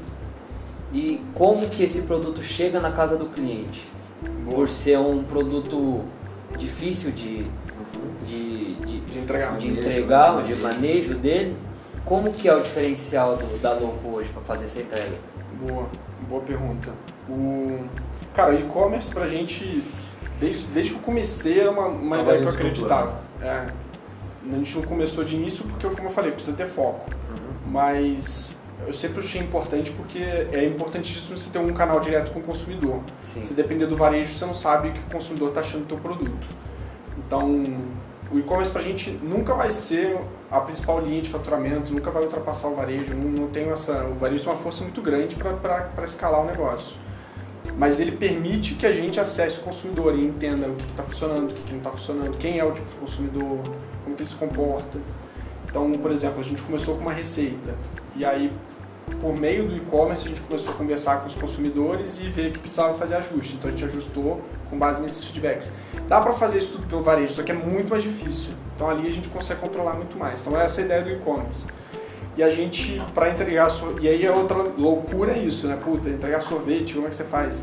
E como que esse produto chega na casa do cliente? Por ser um produto difícil de, de, de, De entregar. de Manejo, entregar, né? de manejo dele, como que é o diferencial do, da Loco hoje para fazer essa entrega? Boa, boa pergunta. O, cara, o e-commerce pra gente, desde, desde que eu comecei, era uma, uma ideia que eu acreditava. É, a gente não começou de início porque, como eu falei, precisa ter foco. Uhum. Mas eu sempre achei importante porque é importantíssimo você ter um canal direto com o consumidor. Sim. Se depender do varejo, você não sabe o que o consumidor está achando do teu produto. Então, o e-commerce pra gente nunca vai ser a principal linha de faturamento, nunca vai ultrapassar o varejo. Não, não tem essa, o varejo tem uma força muito grande para escalar o negócio. Mas ele permite que a gente acesse o consumidor e entenda o que está funcionando, o que, que não está funcionando, quem é o tipo de consumidor, como que ele se comporta. Então, por exemplo, a gente começou com uma receita e aí por meio do e-commerce a gente começou a conversar com os consumidores e ver que precisava fazer ajuste. Então a gente ajustou com base nesses feedbacks. Dá para fazer isso tudo pelo varejo, só que é muito mais difícil. Então ali a gente consegue controlar muito mais. Então essa é a ideia do e-commerce. E a gente, para entregar, e aí é outra loucura isso, né? Puta, entregar sorvete, como é que você faz?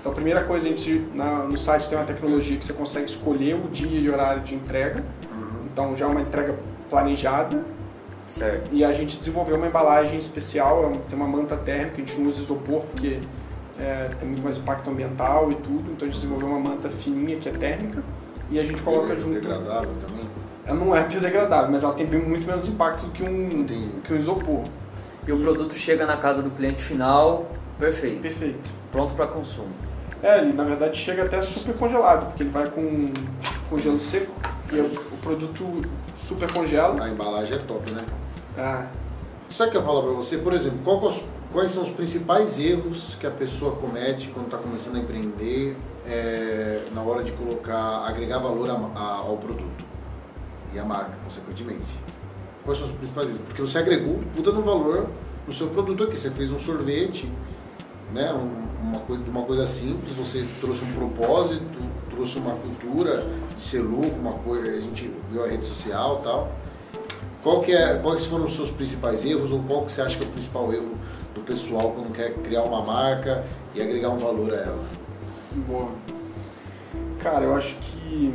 Então a primeira coisa, a gente, na- no site tem uma tecnologia que você consegue escolher o dia e horário de entrega. Então já é uma entrega planejada, Certo. e a gente desenvolveu uma embalagem especial, é tem uma manta térmica, a gente não usa isopor porque é, tem muito mais impacto ambiental e tudo, então a gente desenvolveu uma manta fininha que é térmica e a gente coloca é junto. Degradável também. Ela não é biodegradável, mas ela tem muito menos impacto do que um, Entendi. que um isopor. E o produto chega na casa do cliente final, perfeito, Perfeito. pronto para consumo. É, ele na verdade chega até super congelado, porque ele vai com, com gelo seco e o produto super congela. A embalagem é top, né? Ah, Sabe o que eu falo pra você? Por exemplo, qual é quais são os principais erros que a pessoa comete quando está começando a empreender é, na hora de colocar, agregar valor a- a- ao produto e à marca, consequentemente? Quais são os principais erros? Porque você agregou puta no valor no seu produto aqui. Você fez um sorvete, né? um- uma, coisa, uma coisa simples, você trouxe um propósito, trouxe uma cultura de ser louco, uma coisa, a gente viu a rede social e tal. Qual que é, quais foram os seus principais erros ou qual que você acha que é o principal erro do pessoal quando quer criar uma marca e agregar um valor a ela? Boa. Cara, eu acho que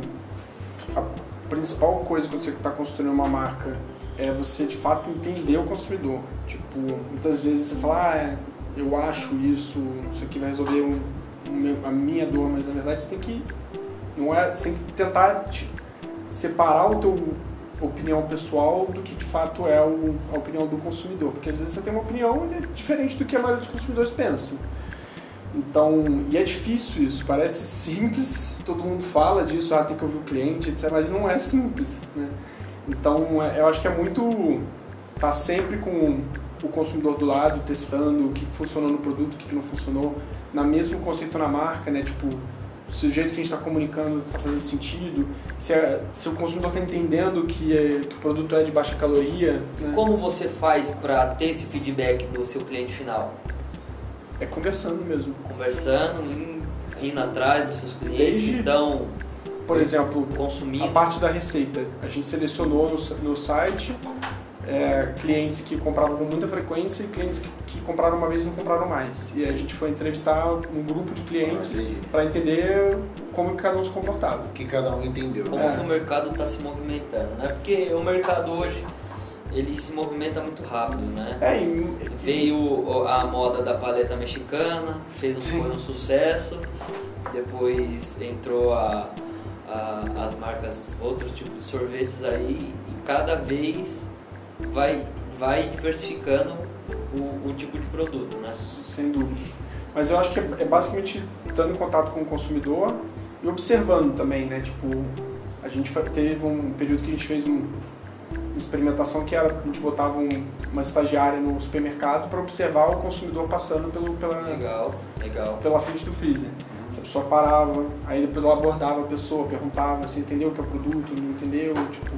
a principal coisa quando você está construindo uma marca é você de fato entender o consumidor. Tipo, muitas vezes você fala, ah, eu acho isso, isso aqui vai resolver um- um a minha dor, mas na verdade você tem que não é, você tem que tentar te- separar o teu opinião pessoal do que de fato é o- a opinião do consumidor, porque às vezes você tem uma opinião é diferente do que a maioria dos consumidores pensa. Então, e é difícil isso, parece simples, todo mundo fala disso, ah, tem que ouvir o cliente, etc, mas não é simples, né? Então, é- eu acho que é muito tá sempre com o consumidor do lado, testando o que funcionou no produto, o que não funcionou, na mesmo conceito na marca, né? Tipo, se o jeito que a gente está comunicando está fazendo sentido, se, se o consumidor está entendendo que, é- que o produto é de baixa caloria, né? Como você faz para ter esse feedback do seu cliente final? é conversando mesmo. Conversando, in- indo atrás dos seus clientes, Desde- então Por exemplo, consumindo. A parte da receita, a gente selecionou no, no site é, clientes que compravam com muita frequência e clientes que, que compraram uma vez e não compraram mais. E aí a gente foi entrevistar um grupo de Ah, clientes entendi. para entender como que cada um se comportava. O que cada um entendeu, Como né? que o mercado está se movimentando, né? Porque o mercado hoje ele se movimenta muito rápido, né? É, em- Veio a moda da paleta mexicana, fez um, foi um sucesso. Depois entrou a, a- as marcas, outros tipos de sorvetes aí. E cada vez vai, vai diversificando o, o tipo de produto, né? sem dúvida. Mas eu acho que é, é basicamente estando em contato com o consumidor e observando também, né? Tipo, a gente teve um período que a gente fez um- uma experimentação que era a gente botava um- uma estagiária no supermercado para observar o consumidor passando pelo, pela, Legal, legal. pela frente do freezer. Se a pessoa parava, aí depois ela abordava a pessoa, perguntava se entendeu o que é o produto, não entendeu, tipo...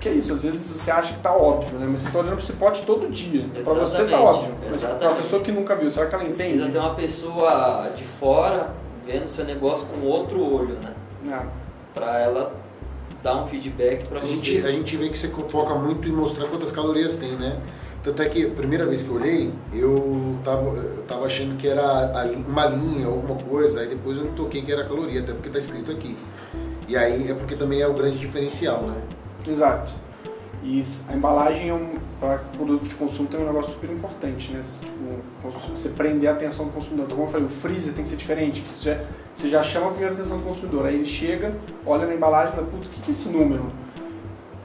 Porque é isso, às vezes você acha que tá óbvio, né? Mas você tá olhando pro pote todo dia. Pra você tá óbvio. Mas pra uma exatamente. pessoa que nunca viu, será que ela Precisa entende? ter uma pessoa de fora vendo seu negócio com outro olho, né? Não. Pra ela dar um feedback pra A você. gente, a gente vê que você foca muito em mostrar quantas calorias tem, né? Tanto é que a primeira vez que eu olhei, eu tava, eu tava achando que era uma linha, alguma coisa, aí depois eu não toquei que era caloria, até porque tá escrito aqui. E aí é porque também é o grande diferencial, né? Exato. E a embalagem é um, para produto de consumo tem um negócio super importante, né? Tipo, você prender a atenção do consumidor. Então, como eu falei, o freezer tem que ser diferente, que você já, você já chama a primeira atenção do consumidor. Aí ele chega, olha na embalagem e fala, puta, o que que é esse número?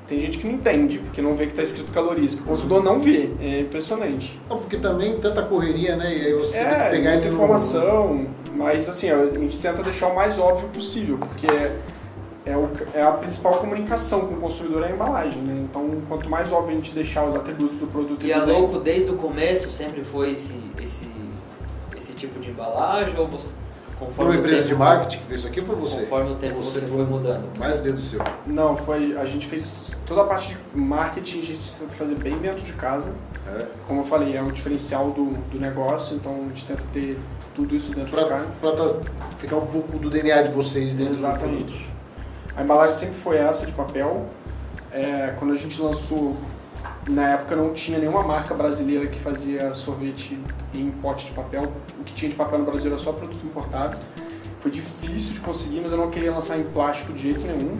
Tem gente que não entende, porque não vê que está escrito calorias, que o consumidor não vê. É impressionante. Não, porque também tanta correria, né? E aí você tem É, que pegar muita informação, mas assim, a gente tenta deixar o mais óbvio possível, porque é, é, o- é a principal comunicação com o consumidor é a embalagem, né? Então, quanto mais óbvio a gente deixar os atributos do produto E a Louco desde o começo sempre foi esse, esse, esse tipo de embalagem ou você, Foi conforme uma o empresa tempo, de marketing que fez isso aqui ou foi você? Conforme o tempo você, foi mudando. Mais o dedo seu. Não, foi. A gente fez toda a parte de marketing, a gente tenta fazer bem dentro de casa. É. Como eu falei, é o diferencial do, do negócio, então a gente tenta ter tudo isso dentro de Pra, casa. pra tá- ficar um pouco do DNA de vocês dentro do produto. A embalagem sempre foi essa de papel. É, quando a gente lançou, na época não tinha nenhuma marca brasileira que fazia sorvete em pote de papel. O que tinha de papel no Brasil era só produto importado. Foi difícil de conseguir, mas eu não queria lançar em plástico de jeito nenhum.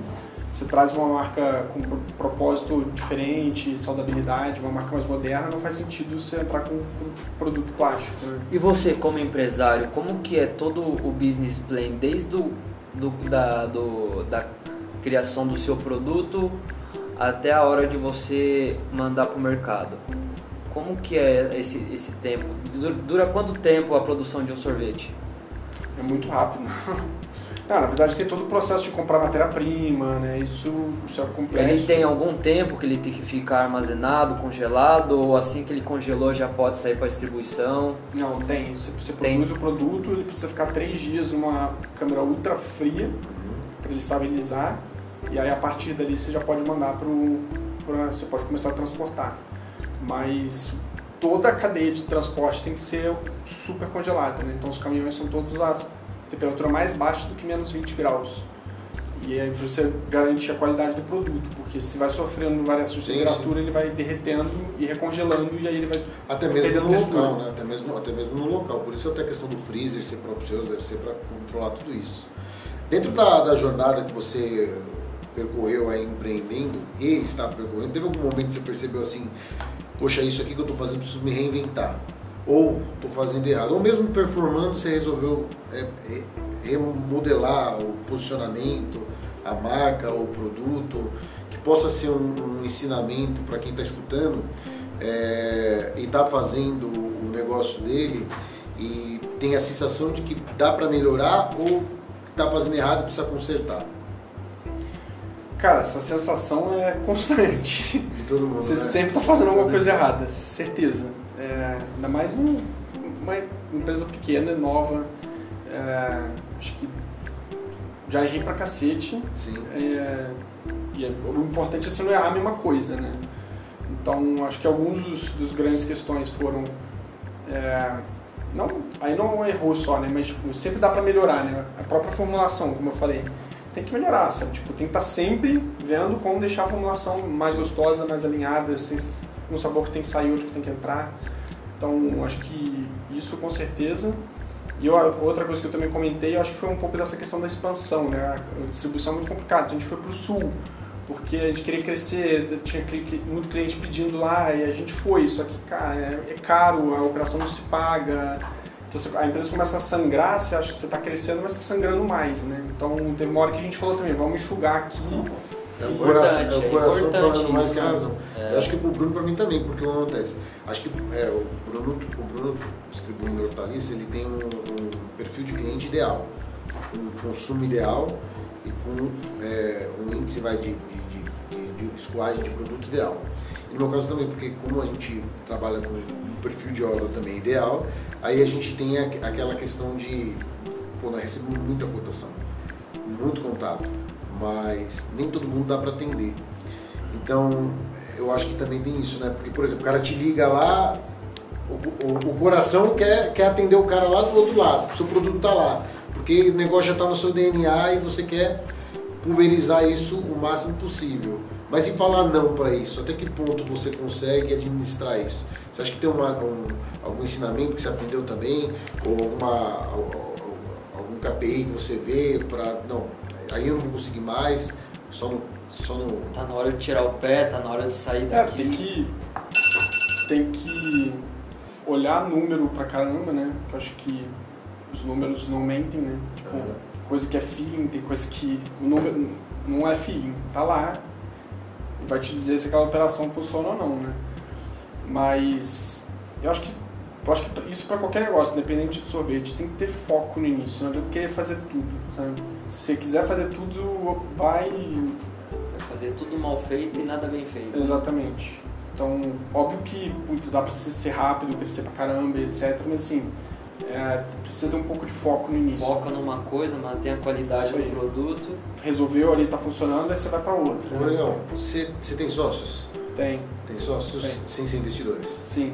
Você traz uma marca com pro- propósito diferente, saudabilidade, uma marca mais moderna, não faz sentido você entrar com, com produto plástico. né? E você como empresário, como que é todo o business plan desde o, do, da, do, da criação do seu produto até a hora de você mandar para o mercado? Como que é esse, esse tempo? Dura, quanto tempo a produção de um sorvete? É muito rápido. Não, na verdade tem todo o processo de comprar matéria-prima, né? Isso, isso é complexo. Ele tem algum tempo que ele tem que ficar armazenado, congelado, ou assim que ele congelou já pode sair para distribuição? Não, tem. Você, você Tem. produz o produto, ele precisa ficar três dias numa câmera ultra fria para ele estabilizar. E aí a partir dali você já pode mandar para. Você pode começar a transportar. Mas toda a cadeia de transporte tem que ser super congelada, né? Então os caminhões são todos a temperatura mais baixa do que menos 20 graus. E aí você garante a qualidade do produto, porque se vai sofrendo variações de Sim, temperatura, ele vai derretendo e recongelando e aí ele vai Até mesmo perdendo no local, né? Até mesmo, até mesmo no local. Por isso até a questão do freezer ser próprio seu, deve ser para controlar tudo isso. Dentro da, da jornada que você percorreu aí empreendendo e está percorrendo, teve algum momento que você percebeu assim, poxa, isso aqui que eu estou fazendo, preciso me reinventar. Ou estou fazendo errado. Ou mesmo performando, você resolveu é, remodelar o posicionamento, a marca, o produto, que possa ser um, um ensinamento para quem está escutando é, e está fazendo o negócio dele e tem a sensação de que dá para melhorar ou está fazendo errado e precisa consertar. Cara, essa sensação é constante. De todo mundo. Você né? sempre está fazendo alguma coisa errada, certeza. É, ainda mais em uma empresa pequena, nova. É, acho que já errei pra cacete. Sim. É, e é- o importante é você não errar a mesma coisa, né? Então, acho que alguns dos, dos grandes questões foram... é, não, aí não errou só, né? Mas tipo, sempre dá pra melhorar, né? A própria formulação, como eu falei, tem que melhorar, sabe? Tipo, tem que estar sempre vendo como deixar a formulação mais gostosa, mais alinhada, sem um sabor que tem que sair, outro que tem que entrar. Então, acho que isso com certeza. E outra coisa que eu também comentei, eu acho que foi um pouco dessa questão da expansão, né? A distribuição é muito complicada. Então, a gente foi para o sul, porque a gente queria crescer, tinha muito cliente pedindo lá e a gente foi. Só que, cara, é, é caro, a operação não se paga. Então a empresa começa a sangrar, você acha que você está crescendo, mas está sangrando mais, né? Então teve uma hora que a gente falou também, vamos enxugar aqui. É o coração, é o coração falando mais que a razão. É. Eu acho que o Bruno para mim também, porque o que acontece? Acho que é, o Bruno, o Bruno distribuindo hortaliça, ele tem um, um, perfil de cliente ideal, um consumo ideal e com é, um índice vai de, de, de, de escoagem de produto ideal. E no meu caso também, porque como a gente trabalha com um perfil de obra também ideal, aí a gente tem aquela questão de, pô, nós recebemos muita cotação, muito contato, mas nem todo mundo dá para atender. Então, eu acho que também tem isso, né? Porque, por exemplo, o cara te liga lá, o, o, o coração quer, quer atender o cara lá do outro lado, o seu produto está lá. Porque o negócio já está no seu DNA e você quer pulverizar isso o máximo possível. Mas em falar não para isso, até que ponto você consegue administrar isso? Você acha que tem uma, um, algum ensinamento que você aprendeu também? Ou alguma, algum KPI que você vê para. Não, aí eu não vou conseguir mais, só no, só no. Tá na hora de tirar o pé, tá na hora de sair é, daqui. É, tem que. Tem que olhar número pra caramba, né? Eu acho que os números não mentem, né? Tipo, uhum. coisa que é feeling, tem coisa que. O número não é feeling, tá lá. Vai te dizer se aquela operação funciona ou não, né? Mas eu acho que eu acho que isso para qualquer negócio, independente de sorvete, tem que ter foco no início, não adianta querer fazer tudo. Sabe? Se você quiser fazer tudo, vai. Vai fazer tudo mal feito e nada bem feito. Exatamente. Então, óbvio que putz, dá para ser rápido, crescer pra caramba, etc. Mas assim, é, precisa ter um pouco de foco no início. Foca numa coisa, mantém a qualidade do produto. Resolveu ali, tá funcionando, aí você vai para outra. Né? Você, você tem sócios? Tem. Tem sócios tem. sem ser investidores? Sim.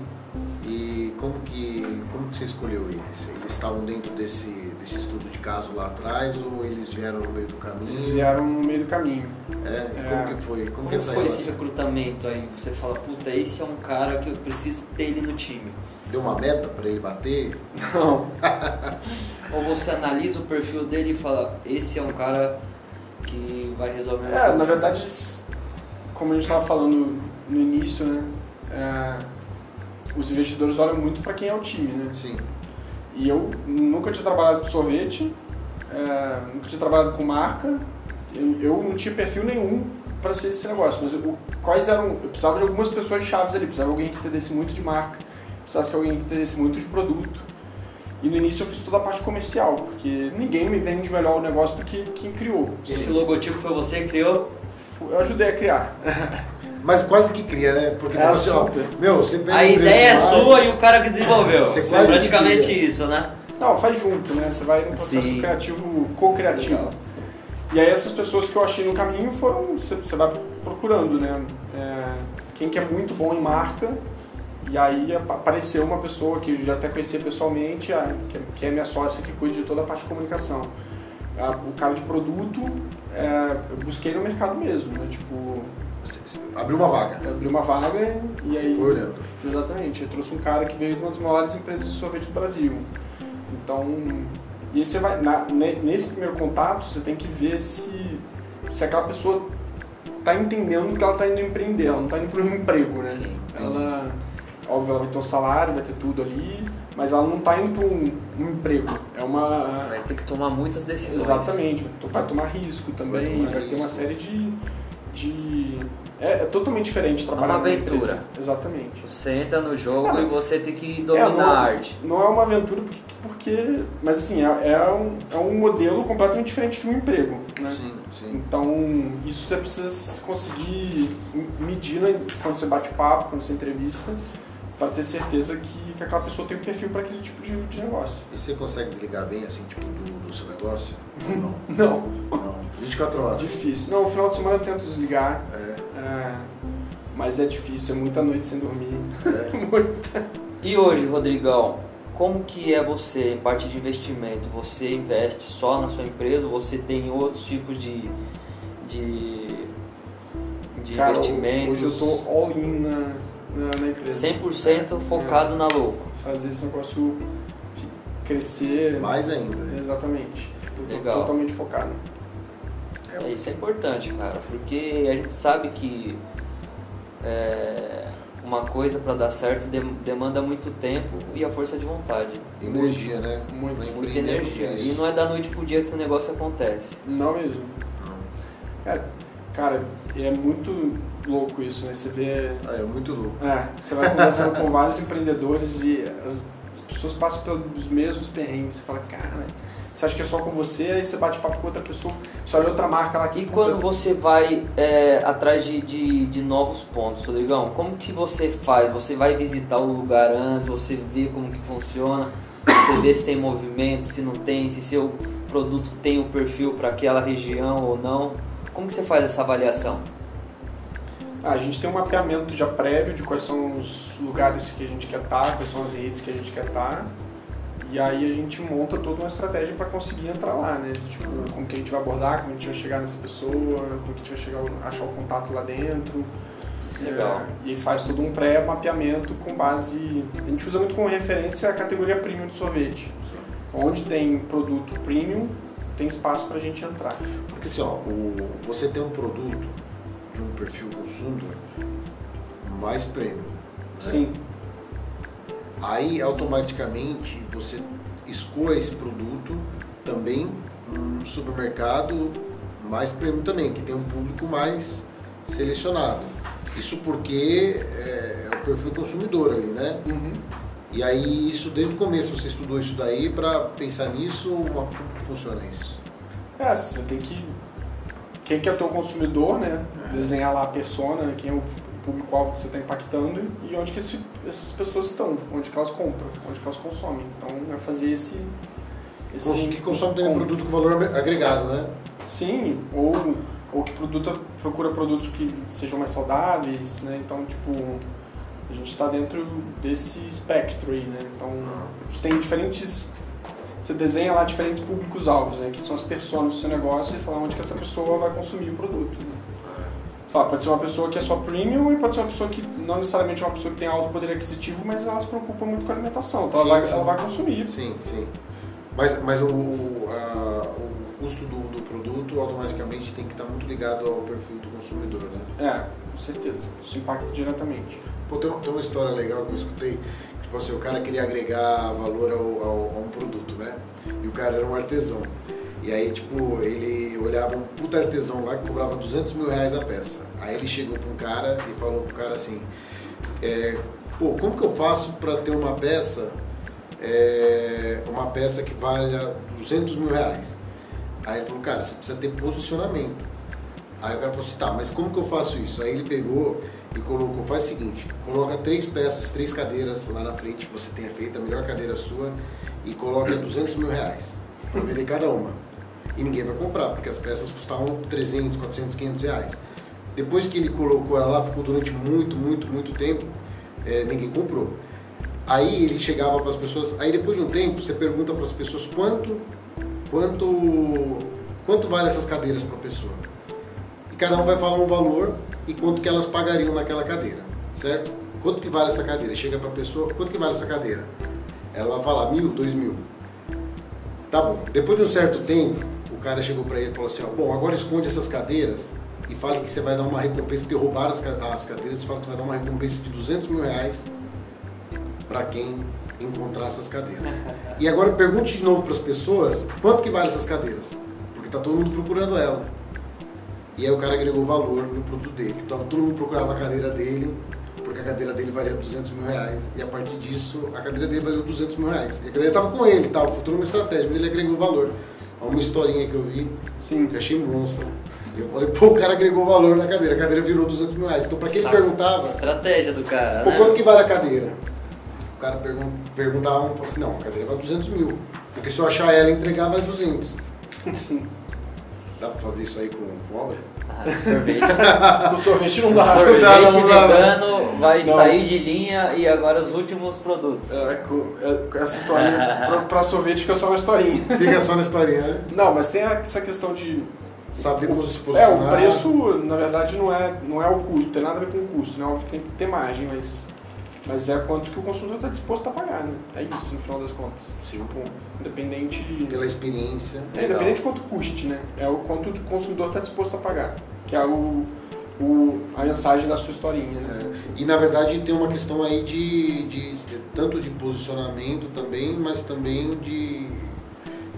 E como que, como que você escolheu eles? Eles estavam dentro desse, desse estudo de caso lá atrás ou eles vieram no meio do caminho? Eles vieram no meio do caminho. É? é. Como que foi? Como, como que foi esse recrutamento aí? Você fala, puta, esse é um cara que eu preciso ter ele no time. Deu uma meta para ele bater? Não. ou você analisa o perfil dele e fala, esse é um cara que vai resolver... É, na verdade, como a gente estava falando no início, né? É os investidores olham muito para quem é o time, né? Sim. E eu nunca tinha trabalhado com sorvete, é, nunca tinha trabalhado com marca, eu, eu não tinha perfil nenhum para ser esse negócio, mas eu, quais eram, eu precisava de algumas pessoas chaves ali, precisava de alguém que entendesse muito de marca, precisava de alguém que entendesse muito de produto. E no início eu fiz toda a parte comercial, porque ninguém me vende melhor o negócio do que quem criou. Esse logotipo foi você que criou? Eu ajudei a criar. Mas quase que cria, né? Porque é assim, ó, meu, você A ideia é sua e o cara que desenvolveu. Você é praticamente isso, né? Não, faz junto, né? Você vai no processo Sim. criativo, co-criativo. E aí essas pessoas que eu achei no caminho foram, você, você vai procurando, né? É, quem que é muito bom em marca, e aí apareceu uma pessoa que eu já até conhecia pessoalmente, que é minha sócia que cuida de toda a parte de comunicação. O cara de produto, é, eu busquei no mercado mesmo, né? Tipo, Abriu uma vaga. Abriu uma vaga e aí. Foi olhando. Exatamente. Eu trouxe um cara que veio de uma das maiores empresas de sorvete do Brasil. Então. E aí você vai. Na, nesse primeiro contato, você tem que ver se, se aquela pessoa está entendendo que ela está indo empreender, ela não está indo para um emprego, né? Sim. Ela. Óbvio, ela vai ter um salário, vai ter tudo ali, mas ela não está indo para um, um, emprego. É uma. Vai ter que tomar muitas decisões. Exatamente, vai tomar risco também, vai, vai risco. ter uma série de de é, é, totalmente diferente trabalhar é uma aventura. Exatamente. Você entra no jogo é, e você tem que dominar é, não, a arte. Não é uma aventura porque, porque mas assim, é, é, um, é um modelo completamente diferente de um emprego. Né? Sim, sim. Então, isso você precisa conseguir medir né, quando você bate papo, quando você entrevista, para ter certeza que, que aquela pessoa tem um perfil para aquele tipo de, de, negócio. E você consegue desligar bem assim, tipo, do, do seu negócio? Não. não. Não. 24 horas. Difícil. Não, no final de semana eu tento desligar. É. é mas é difícil, é muita noite sem dormir. É. muita. E hoje, Rodrigão, como que é você em parte de investimento? Você investe só na sua empresa ou você tem outros tipos de, de, de Cara, investimentos? Hoje eu tô all in na, na, na empresa. 100% é. focado é. na louco. Fazer esse negócio crescer. Mais ainda. Exatamente. Legal. Totalmente focado. É, isso é importante, cara, porque a gente sabe que é, uma coisa para dar certo demanda muito tempo e a força de vontade. Energia, né? Muito, muita energia. E não é da noite pro dia que o negócio acontece. Não mesmo. É, cara, é muito louco isso, né? Você vê. Ah, é muito louco. É, você vai conversando com vários empreendedores e as, as pessoas passam pelos mesmos perrengues. Você fala, cara você acha que é só com você, aí você bate papo com outra pessoa, você olha outra marca lá. E quando você vai é, atrás de, de, de, novos pontos, Rodrigão, como que você faz? Você vai visitar o lugar antes, você vê como que funciona, você vê se tem movimento, se não tem, se seu produto tem o um perfil para aquela região ou não. Como que você faz essa avaliação? Ah, a gente tem um mapeamento já prévio de quais são os lugares que a gente quer estar, quais são as redes que a gente quer estar. E aí a gente monta toda uma estratégia para conseguir entrar lá, né? Tipo, como que a gente vai abordar, como a gente vai chegar nessa pessoa, como que a gente vai chegar, achar o contato lá dentro. Legal. É, e faz todo um pré-mapeamento com base. A gente usa muito como referência a categoria premium de sorvete. Onde tem produto premium, tem espaço para a gente entrar. Porque assim, ó, o, você tem um produto perfil consumidor mais premium. Né? Sim. Aí automaticamente você escoa esse produto também no supermercado mais premium também, que tem um público mais selecionado. Isso porque é, é o perfil consumidor ali, né? Uhum. E aí isso desde o começo você estudou isso daí para pensar nisso, como funciona isso? É, você tem que quem que é o teu consumidor, né? Desenhar lá a persona, quem é o público-alvo que você está impactando e onde que esse, essas pessoas estão, onde que elas compram, onde que elas consomem. Então é fazer esse... esse que consome tem um produto com valor agregado, né? Sim, ou, ou que produto, procura produtos que sejam mais saudáveis, né? Então, tipo, a gente está dentro desse espectro aí, né? Então, a gente tem diferentes... Você desenha lá diferentes públicos-alvos, né? Que são as pessoas do seu negócio e fala onde que essa pessoa vai consumir o produto. Né? Lá, pode ser uma pessoa que é só premium e pode ser uma pessoa que não necessariamente é uma pessoa que tem alto poder aquisitivo, mas ela se preocupa muito com a alimentação. Então sim, ela, vai, ela vai consumir. Sim, sim. Mas, mas o, a, o custo do, do produto automaticamente tem que estar muito ligado ao perfil do consumidor, né? É, com certeza. Isso impacta diretamente. Pô, tem, tem uma história legal que eu escutei. Tipo assim, o cara queria agregar valor ao, ao, a um produto, né? E o cara era um artesão. E aí, tipo, ele olhava um puta artesão lá que cobrava 200 mil reais a peça. Aí ele chegou para um cara e falou pro cara assim: é, pô, como que eu faço para ter uma peça, é, uma peça que valha 200 mil reais? Aí ele falou: cara, você precisa ter posicionamento. Aí o cara falou assim: tá, mas como que eu faço isso? Aí ele pegou e colocou: faz o seguinte, coloca três peças, três cadeiras lá na frente que você tenha feito, a melhor cadeira sua, e coloca 200 mil reais para vender cada uma e ninguém vai comprar, porque as peças custavam 300, 400, 500 reais. Depois que ele colocou ela lá, ficou durante muito, muito, muito tempo, é, ninguém comprou. Aí ele chegava para as pessoas, aí depois de um tempo você pergunta para as pessoas quanto, quanto, quanto vale essas cadeiras para a pessoa. Cada um vai falar um valor e quanto que elas pagariam naquela cadeira, certo? Quanto que vale essa cadeira? Chega para a pessoa, quanto que vale essa cadeira? Ela vai falar mil, dois mil. Tá bom. Depois de um certo tempo, cara chegou para ele e falou assim, ó, bom, agora esconde essas cadeiras e fale que você vai dar uma recompensa, porque roubaram as, as cadeiras, fala que você vai dar uma recompensa de 200 mil reais para quem encontrar essas cadeiras. E agora pergunte de novo para as pessoas quanto que vale essas cadeiras, porque tá todo mundo procurando ela. E aí o cara agregou valor no produto dele. Então todo mundo procurava a cadeira dele, porque a cadeira dele valia 200 mil reais. E a partir disso, a cadeira dele valeu 200 mil reais. E a cadeira estava com ele, tal, foi toda uma estratégia, mas ele agregou valor uma historinha que eu vi, Sim. que achei monstro. Eu falei, pô, o cara agregou valor na cadeira, a cadeira virou 200 mil reais. Então, pra quem perguntava. Estratégia do cara. Né? quanto que vale a cadeira? O cara pergun perguntava, falou assim: não, a cadeira vale 200 mil. Porque se eu achar ela, entregar, vale 200. Sim. Dá pra fazer isso aí com obra? Ah, sorvete. o sorvete não dá. Sorvete não dá, não dá, vegano vai não. sair de linha e agora os últimos produtos. É, é essa historinha, pra, pra, sorvete fica só uma historinha. Fica só na historinha, né? Não, mas tem essa questão de... Saber posicionar. É, o preço, na verdade, não é, não é o custo, tem nada a ver com o custo, né? Tem que ter margem, mas... Mas é quanto que o consumidor está disposto a pagar, né? É isso, no final das contas. Sim. Tipo, independente de... Pela experiência. É, independente de quanto custe, né? É o quanto o consumidor está disposto a pagar. Que é o, o, a mensagem da sua historinha, né? É, E na verdade tem uma questão aí de, de tanto de posicionamento também, mas também de,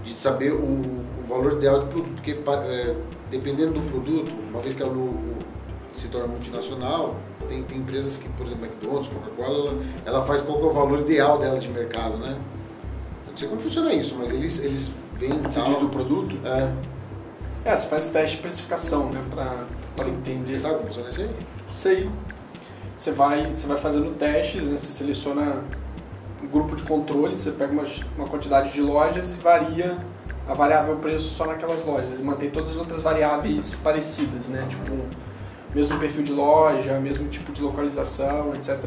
de saber o, o valor ideal do produto, porque é, dependendo do produto, uma vez que a Lu se torna multinacional, tem, tem empresas que, por exemplo, McDonald's, Coca-Cola, ela, ela faz qual é o valor ideal dela de mercado, né? Eu não sei como funciona isso, mas eles, eles veem Você tal. diz do produto? É, É, você faz teste de precificação, né? Pra, pra entender. você sabe como funciona isso aí? Sei. Você vai, você vai fazendo testes, né? Você seleciona um grupo de controle, você pega uma, uma quantidade de lojas e varia a variável preço só naquelas lojas. E mantém todas as outras variáveis parecidas, né? Tipo, mesmo perfil de loja, mesmo tipo de localização, etc.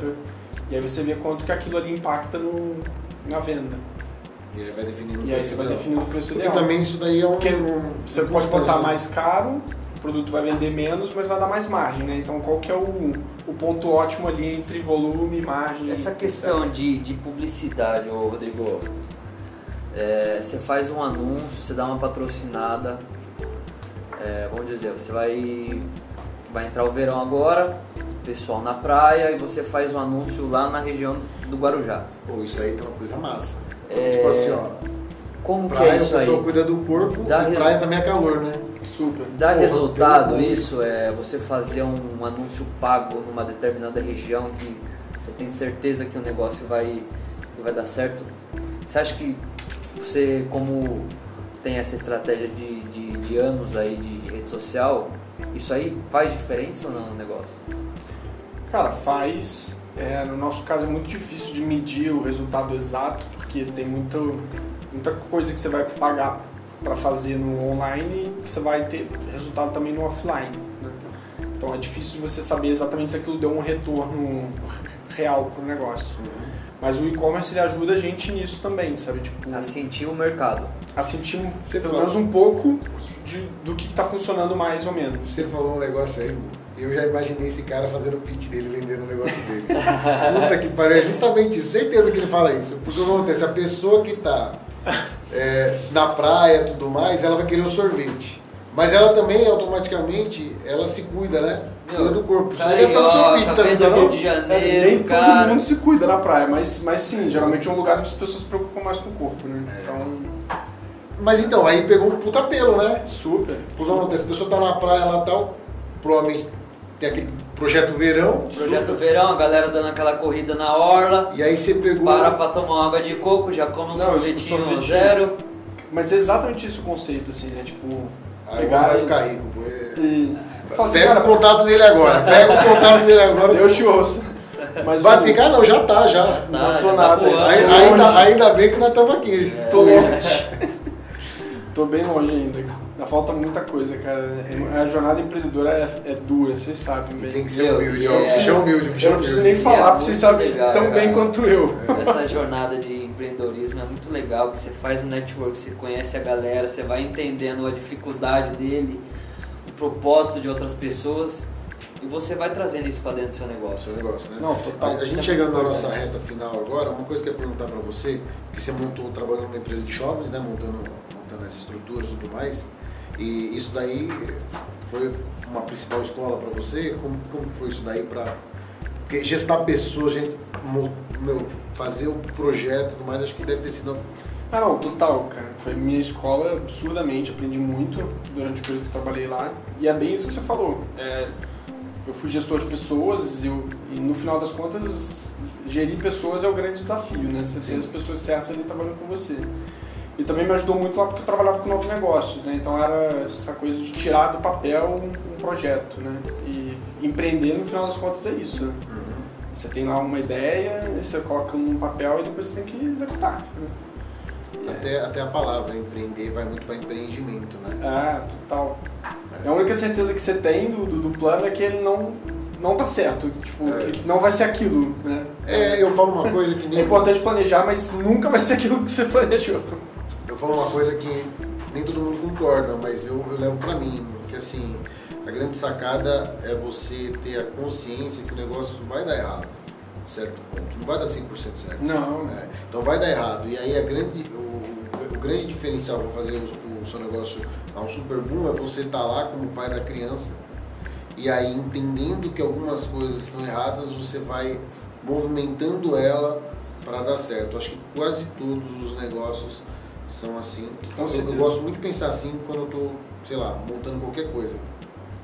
E aí você vê quanto que aquilo ali impacta no, na venda. E aí vai definindo E aí você vai definindo o preço Porque ideal. também isso daí é um. Porque Você um pode botar né? mais caro, o produto vai vender menos, mas vai dar mais margem, né? Então qual que é o, o ponto ótimo ali entre volume e margem? Essa etc. questão de, de publicidade, ô Rodrigo, é, você faz um anúncio, você dá uma patrocinada, é, vamos dizer, você vai, vai entrar o verão agora, pessoal na praia, e você faz um anúncio lá na região do Guarujá. Pô, isso aí tem uma coisa massa. É, Tipo assim, ó. Como que Praia, é isso a pessoa aí? cuida do corpo Dá e resu- praia também é calor, né? Super. Dá Porra, resultado isso? É você fazer um anúncio pago numa determinada região que você tem certeza que o negócio vai, que vai dar certo? Você acha que você, como tem essa estratégia de, de, de anos aí de, de rede social, isso aí faz diferença ou não no negócio? Cara, faz. É, no nosso caso é muito difícil de medir o resultado exato, porque tem muito, muita coisa que você vai pagar para fazer no online que você vai ter resultado também no offline. né? Então é difícil de você saber exatamente se aquilo deu um retorno real pro negócio. Mas o e-commerce ele ajuda a gente nisso também, sabe? Tipo, A sentir o mercado. A sentir um- Você pelo fala- menos um pouco de- do que está funcionando mais ou menos. Você falou um negócio aí, eu já imaginei esse cara fazendo o pitch dele, vendendo o negócio dele. Puta que pariu, é justamente isso, certeza que ele fala isso. Porque o que acontece, a pessoa que tá é, na praia e tudo mais, ela vai querer um sorvete. Mas ela também, automaticamente, ela se cuida, né? Cuida do corpo. Isso aí deve estar no seu pitch Carioca, também, do tá Rio de É, Janeiro, nem cara. todo mundo se cuida na praia, mas, mas sim, geralmente é um lugar onde as pessoas se preocupam mais com o corpo, né? Então, Mas então, aí pegou um puta pelo, né? super. Porque o que acontece, a pessoa tá na praia lá e tal, provavelmente tem aquele projeto verão, Projeto Verão, a galera dando aquela corrida na orla, e aí você pegou... para pra tomar uma água de coco, já come um Não, sorvetinho sorvetinho. zero. Mas é exatamente isso o conceito, assim, né? Tipo, Aí pegar vai e- ficar rico, pô. É- e assim, Pega cara, o contato dele agora, pega o contato dele agora. Deus te. Mas Vai o- ficar? Não, já tá, já. Tá, Não tô já nada. voando. Aí- Tô ainda, longe. ainda bem que nós estamos aqui. É. Tô longe. Tô bem longe ainda. Ainda falta muita coisa, cara. É- A jornada empreendedora é, é dura, vocês sabem bem. Tem que ser humilde, e ó. é- é humilde, Eu é não preciso humilde. nem falar, é porque vocês sabem legal, tão cara. bem quanto eu. Essa jornada de empreendedorismo é muito legal, que você faz o network, você conhece a galera, você vai entendendo a dificuldade dele, o propósito de outras pessoas e você vai trazendo isso para dentro do seu negócio. Esse negócio, né? Não, total. A, a Isso é gente chegando na nossa reta final agora, uma coisa que eu ia perguntar pra você, que você montou, trabalhou numa empresa de shoppings, né? Montando, montando as estruturas e tudo mais. E isso daí foi uma principal escola pra você? Como, como foi isso daí pra. Porque gestar pessoas, gente, meu, fazer o projeto e tudo mais, acho que deve ter sido. Ah não, total, cara. Foi minha escola absurdamente, aprendi muito durante o período que eu trabalhei lá. E é bem isso que você falou. É, eu fui gestor de pessoas e, eu- e no final das contas gerir pessoas é o grande desafio, né? Você ter Sim. as pessoas certas ali trabalhando com você. E também me ajudou muito lá porque eu trabalhava com novos negócios, né? Então era essa coisa de tirar do papel um, projeto, né? E empreender no final das contas é isso, né? Você tem lá uma ideia, você coloca num papel e depois você tem que executar. Né? Até, até a palavra empreender vai muito para empreendimento, né? Ah, total. A única certeza que você tem do, do, do plano é que ele não, não tá certo. Tipo, É. que não vai ser aquilo, né? É, eu falo uma coisa que nem. É importante planejar, mas nunca vai ser aquilo que você planejou. Eu falo uma coisa que nem todo mundo concorda, mas eu, eu levo pra mim, que assim, a grande sacada é você ter a consciência que o negócio vai dar errado. certo ponto. Não vai dar 100% certo. Não. É, então vai dar errado. E aí a grande, o, o grande diferencial para fazer o, o, seu negócio a um super boom é você estar tá lá como pai da criança e aí entendendo que algumas coisas estão erradas, você vai movimentando ela para dar certo. Acho que quase todos os negócios são assim. Então, eu, eu, gosto muito de pensar assim quando eu estou, sei lá, montando qualquer coisa.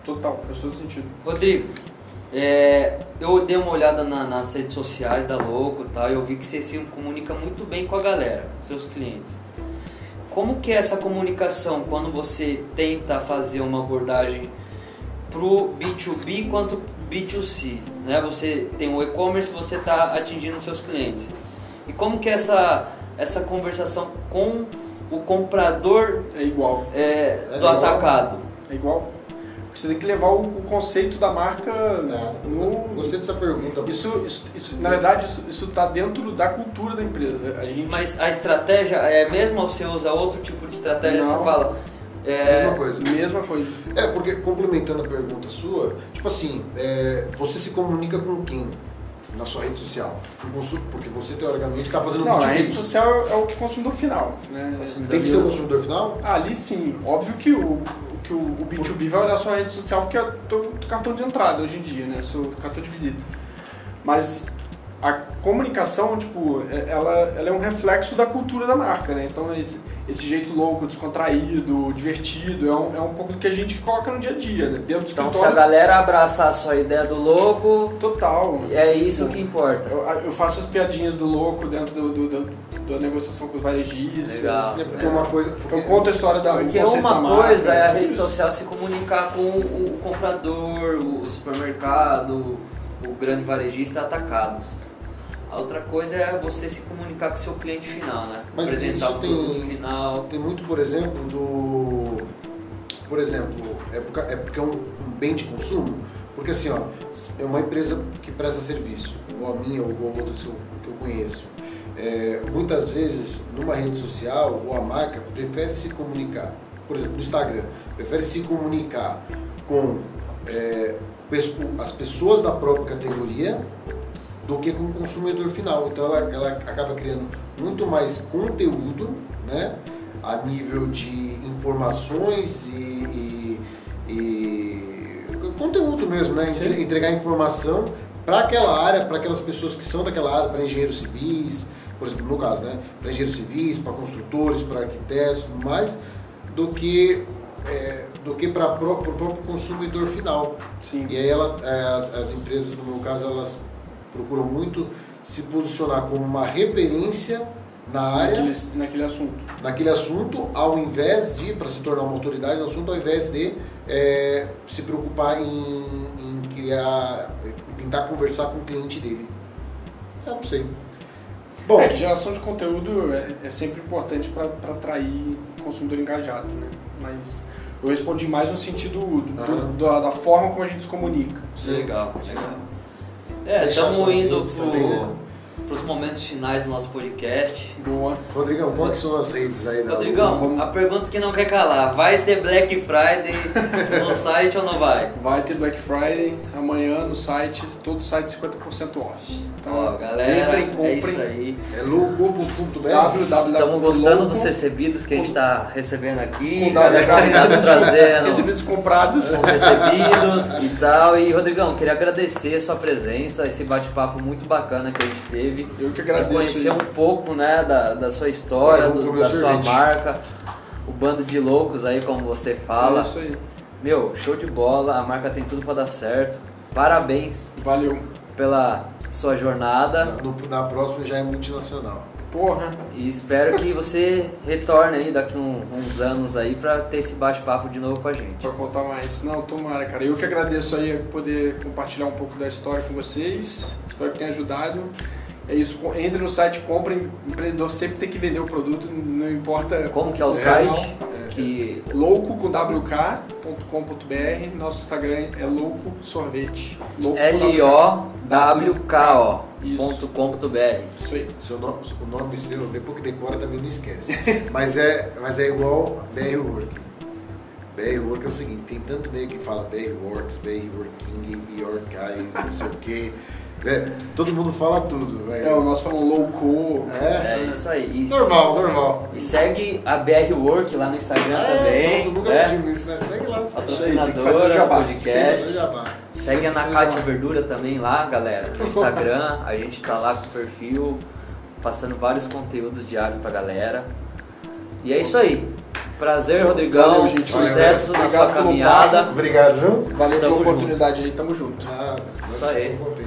Total, faz todo sentido. Rodrigo, é, eu dei uma olhada na, nas redes sociais da Louco e tal, e eu vi que você se comunica muito bem com a galera, com seus clientes. Como que é essa comunicação quando você tenta fazer uma abordagem pro B2B quanto B2C? Né? Você tem o e-commerce, você está atingindo seus clientes. E como que é essa, essa conversação com o comprador é igual é, é do igual. atacado? É igual. Você tem que levar o, o conceito da marca é, no. Gostei dessa pergunta. Isso, isso, isso na verdade, isso está dentro da cultura da empresa. A gente... Mas a estratégia é mesmo ou você usa outro tipo de estratégia? Não. Você fala. É... Mesma coisa. Mesma coisa. É, porque complementando a pergunta sua, tipo assim, é, você se comunica com quem? Na sua rede social? Porque você, teoricamente, está fazendo Não, um a rede social é o consumidor final. Né? Tem que ser o consumidor final? Ali sim. Óbvio que o, que o, o B2B vai olhar a sua rede social porque é o cartão de entrada hoje em dia, né? Seu cartão de visita. Mas a comunicação, tipo, é, ela, ela é um reflexo da cultura da marca, né? Então, esse, esse jeito louco, descontraído, divertido, é um, é um pouco do que a gente coloca no dia a dia, né? Dentro do então, se a galera abraçar a sua ideia do louco... Total. É isso que importa. Eu, eu faço as piadinhas do louco dentro do, do, do da negociação com os varejistas. Legal. É, uma coisa, porque... Eu conto a história da Porque uma coisa é a rede social se comunicar com o comprador, o supermercado, o grande varejista atacados. A outra coisa é você se comunicar com o seu cliente final, né? Mas Apresentar isso o produto tem, final. Tem muito, por exemplo, do. Por exemplo, é porque é, porque é um, um bem de consumo. Porque assim, ó, é uma empresa que presta serviço, igual a minha ou outras que eu, que eu conheço. É, muitas vezes, numa rede social ou a marca prefere se comunicar, por exemplo, no Instagram, prefere se comunicar com é, as pessoas da própria categoria do que com o consumidor final. Então ela, ela acaba criando muito mais conteúdo, né? A nível de informações e, e, e conteúdo mesmo, né? Sim. Entregar informação para aquela área, para aquelas pessoas que são daquela área, para engenheiros civis, por exemplo, no caso, né? Para engenheiros civis, para construtores, para arquitetos, mais do que é, do que para o próprio consumidor final. Sim. E aí ela, é, as, as empresas, no meu caso, elas procuram muito se posicionar como uma referência na área, naquele, naquele assunto. Naquele assunto, ao invés de, para se tornar uma autoridade no assunto, ao invés de é, se preocupar em, em criar, tentar conversar com o cliente dele. Eu não sei. Bom, é que geração de conteúdo é, é sempre importante para atrair consumidor engajado, né? Mas eu respondi mais no sentido do, do, da, da, forma como a gente se comunica. Legal, legal. É, estamos indo pro, né? Pros momentos finais do nosso podcast. Boa. Rodrigão, quais são as redes aí da Rodrigão, Vamos... a pergunta que não quer calar, vai ter Black Friday no site ou não vai? Vai ter Black Friday amanhã no site, todo o site 50% off. Então, Ó, galera, entrem, comprem. É isso aí. É logo.br. Estamos gostando dos recebidos que a gente está recebendo aqui. Com galera, recebidos, trazendo recebidos comprados. Os recebidos e tal. E, Rodrigão, queria agradecer a sua presença, esse bate-papo muito bacana que a gente teve. Eu que agradeço. Conhecer um pouco né, da, da sua história, do, da sua marca. O bando de loucos aí, como você fala. É isso aí. Meu, show de bola. A marca tem tudo para dar certo. Parabéns. Valeu. Pela sua jornada. No, na próxima já é multinacional. Porra! E espero que você retorne aí daqui uns, uns anos aí pra ter esse bate-papo de novo com a gente. Pra contar mais. Não, tomara, cara. Eu que agradeço aí poder compartilhar um pouco da história com vocês. Espero que tenha ajudado. É isso, entre no site, comprem. O empreendedor sempre tem que vender o produto, não importa. Como que é o é, site? que louco com wk.com.br, nosso Instagram é louco sorvete. L-O-W-K-O.com.br. Isso aí. Seu nome, o nome seu, depois que decora também não esquece. mas, é, mas é igual BR Work. BR Work é o seguinte, tem tanto nego que fala BR Works, BR Working, York Guys, não sei o quê. É, todo mundo fala tudo. É, velho. o nosso falando louco. É, É isso aí. E normal, normal. E segue a BR Work lá no Instagram também. pronto, nunca né? pedimos isso, né? Segue lá. segue. Patrocinadora do jabá. podcast. Sim, jabá. Segue a Nakate Verdura também lá, galera, no Instagram. A gente tá lá com o perfil, passando vários conteúdos diários pra galera. E é isso aí. Prazer, Rodrigão. Valeu, gente. Sucesso Valeu. na sua caminhada. Obrigado, viu? Valeu Tamo pela oportunidade aí, tamo junto. Ah, Isso aí. contente.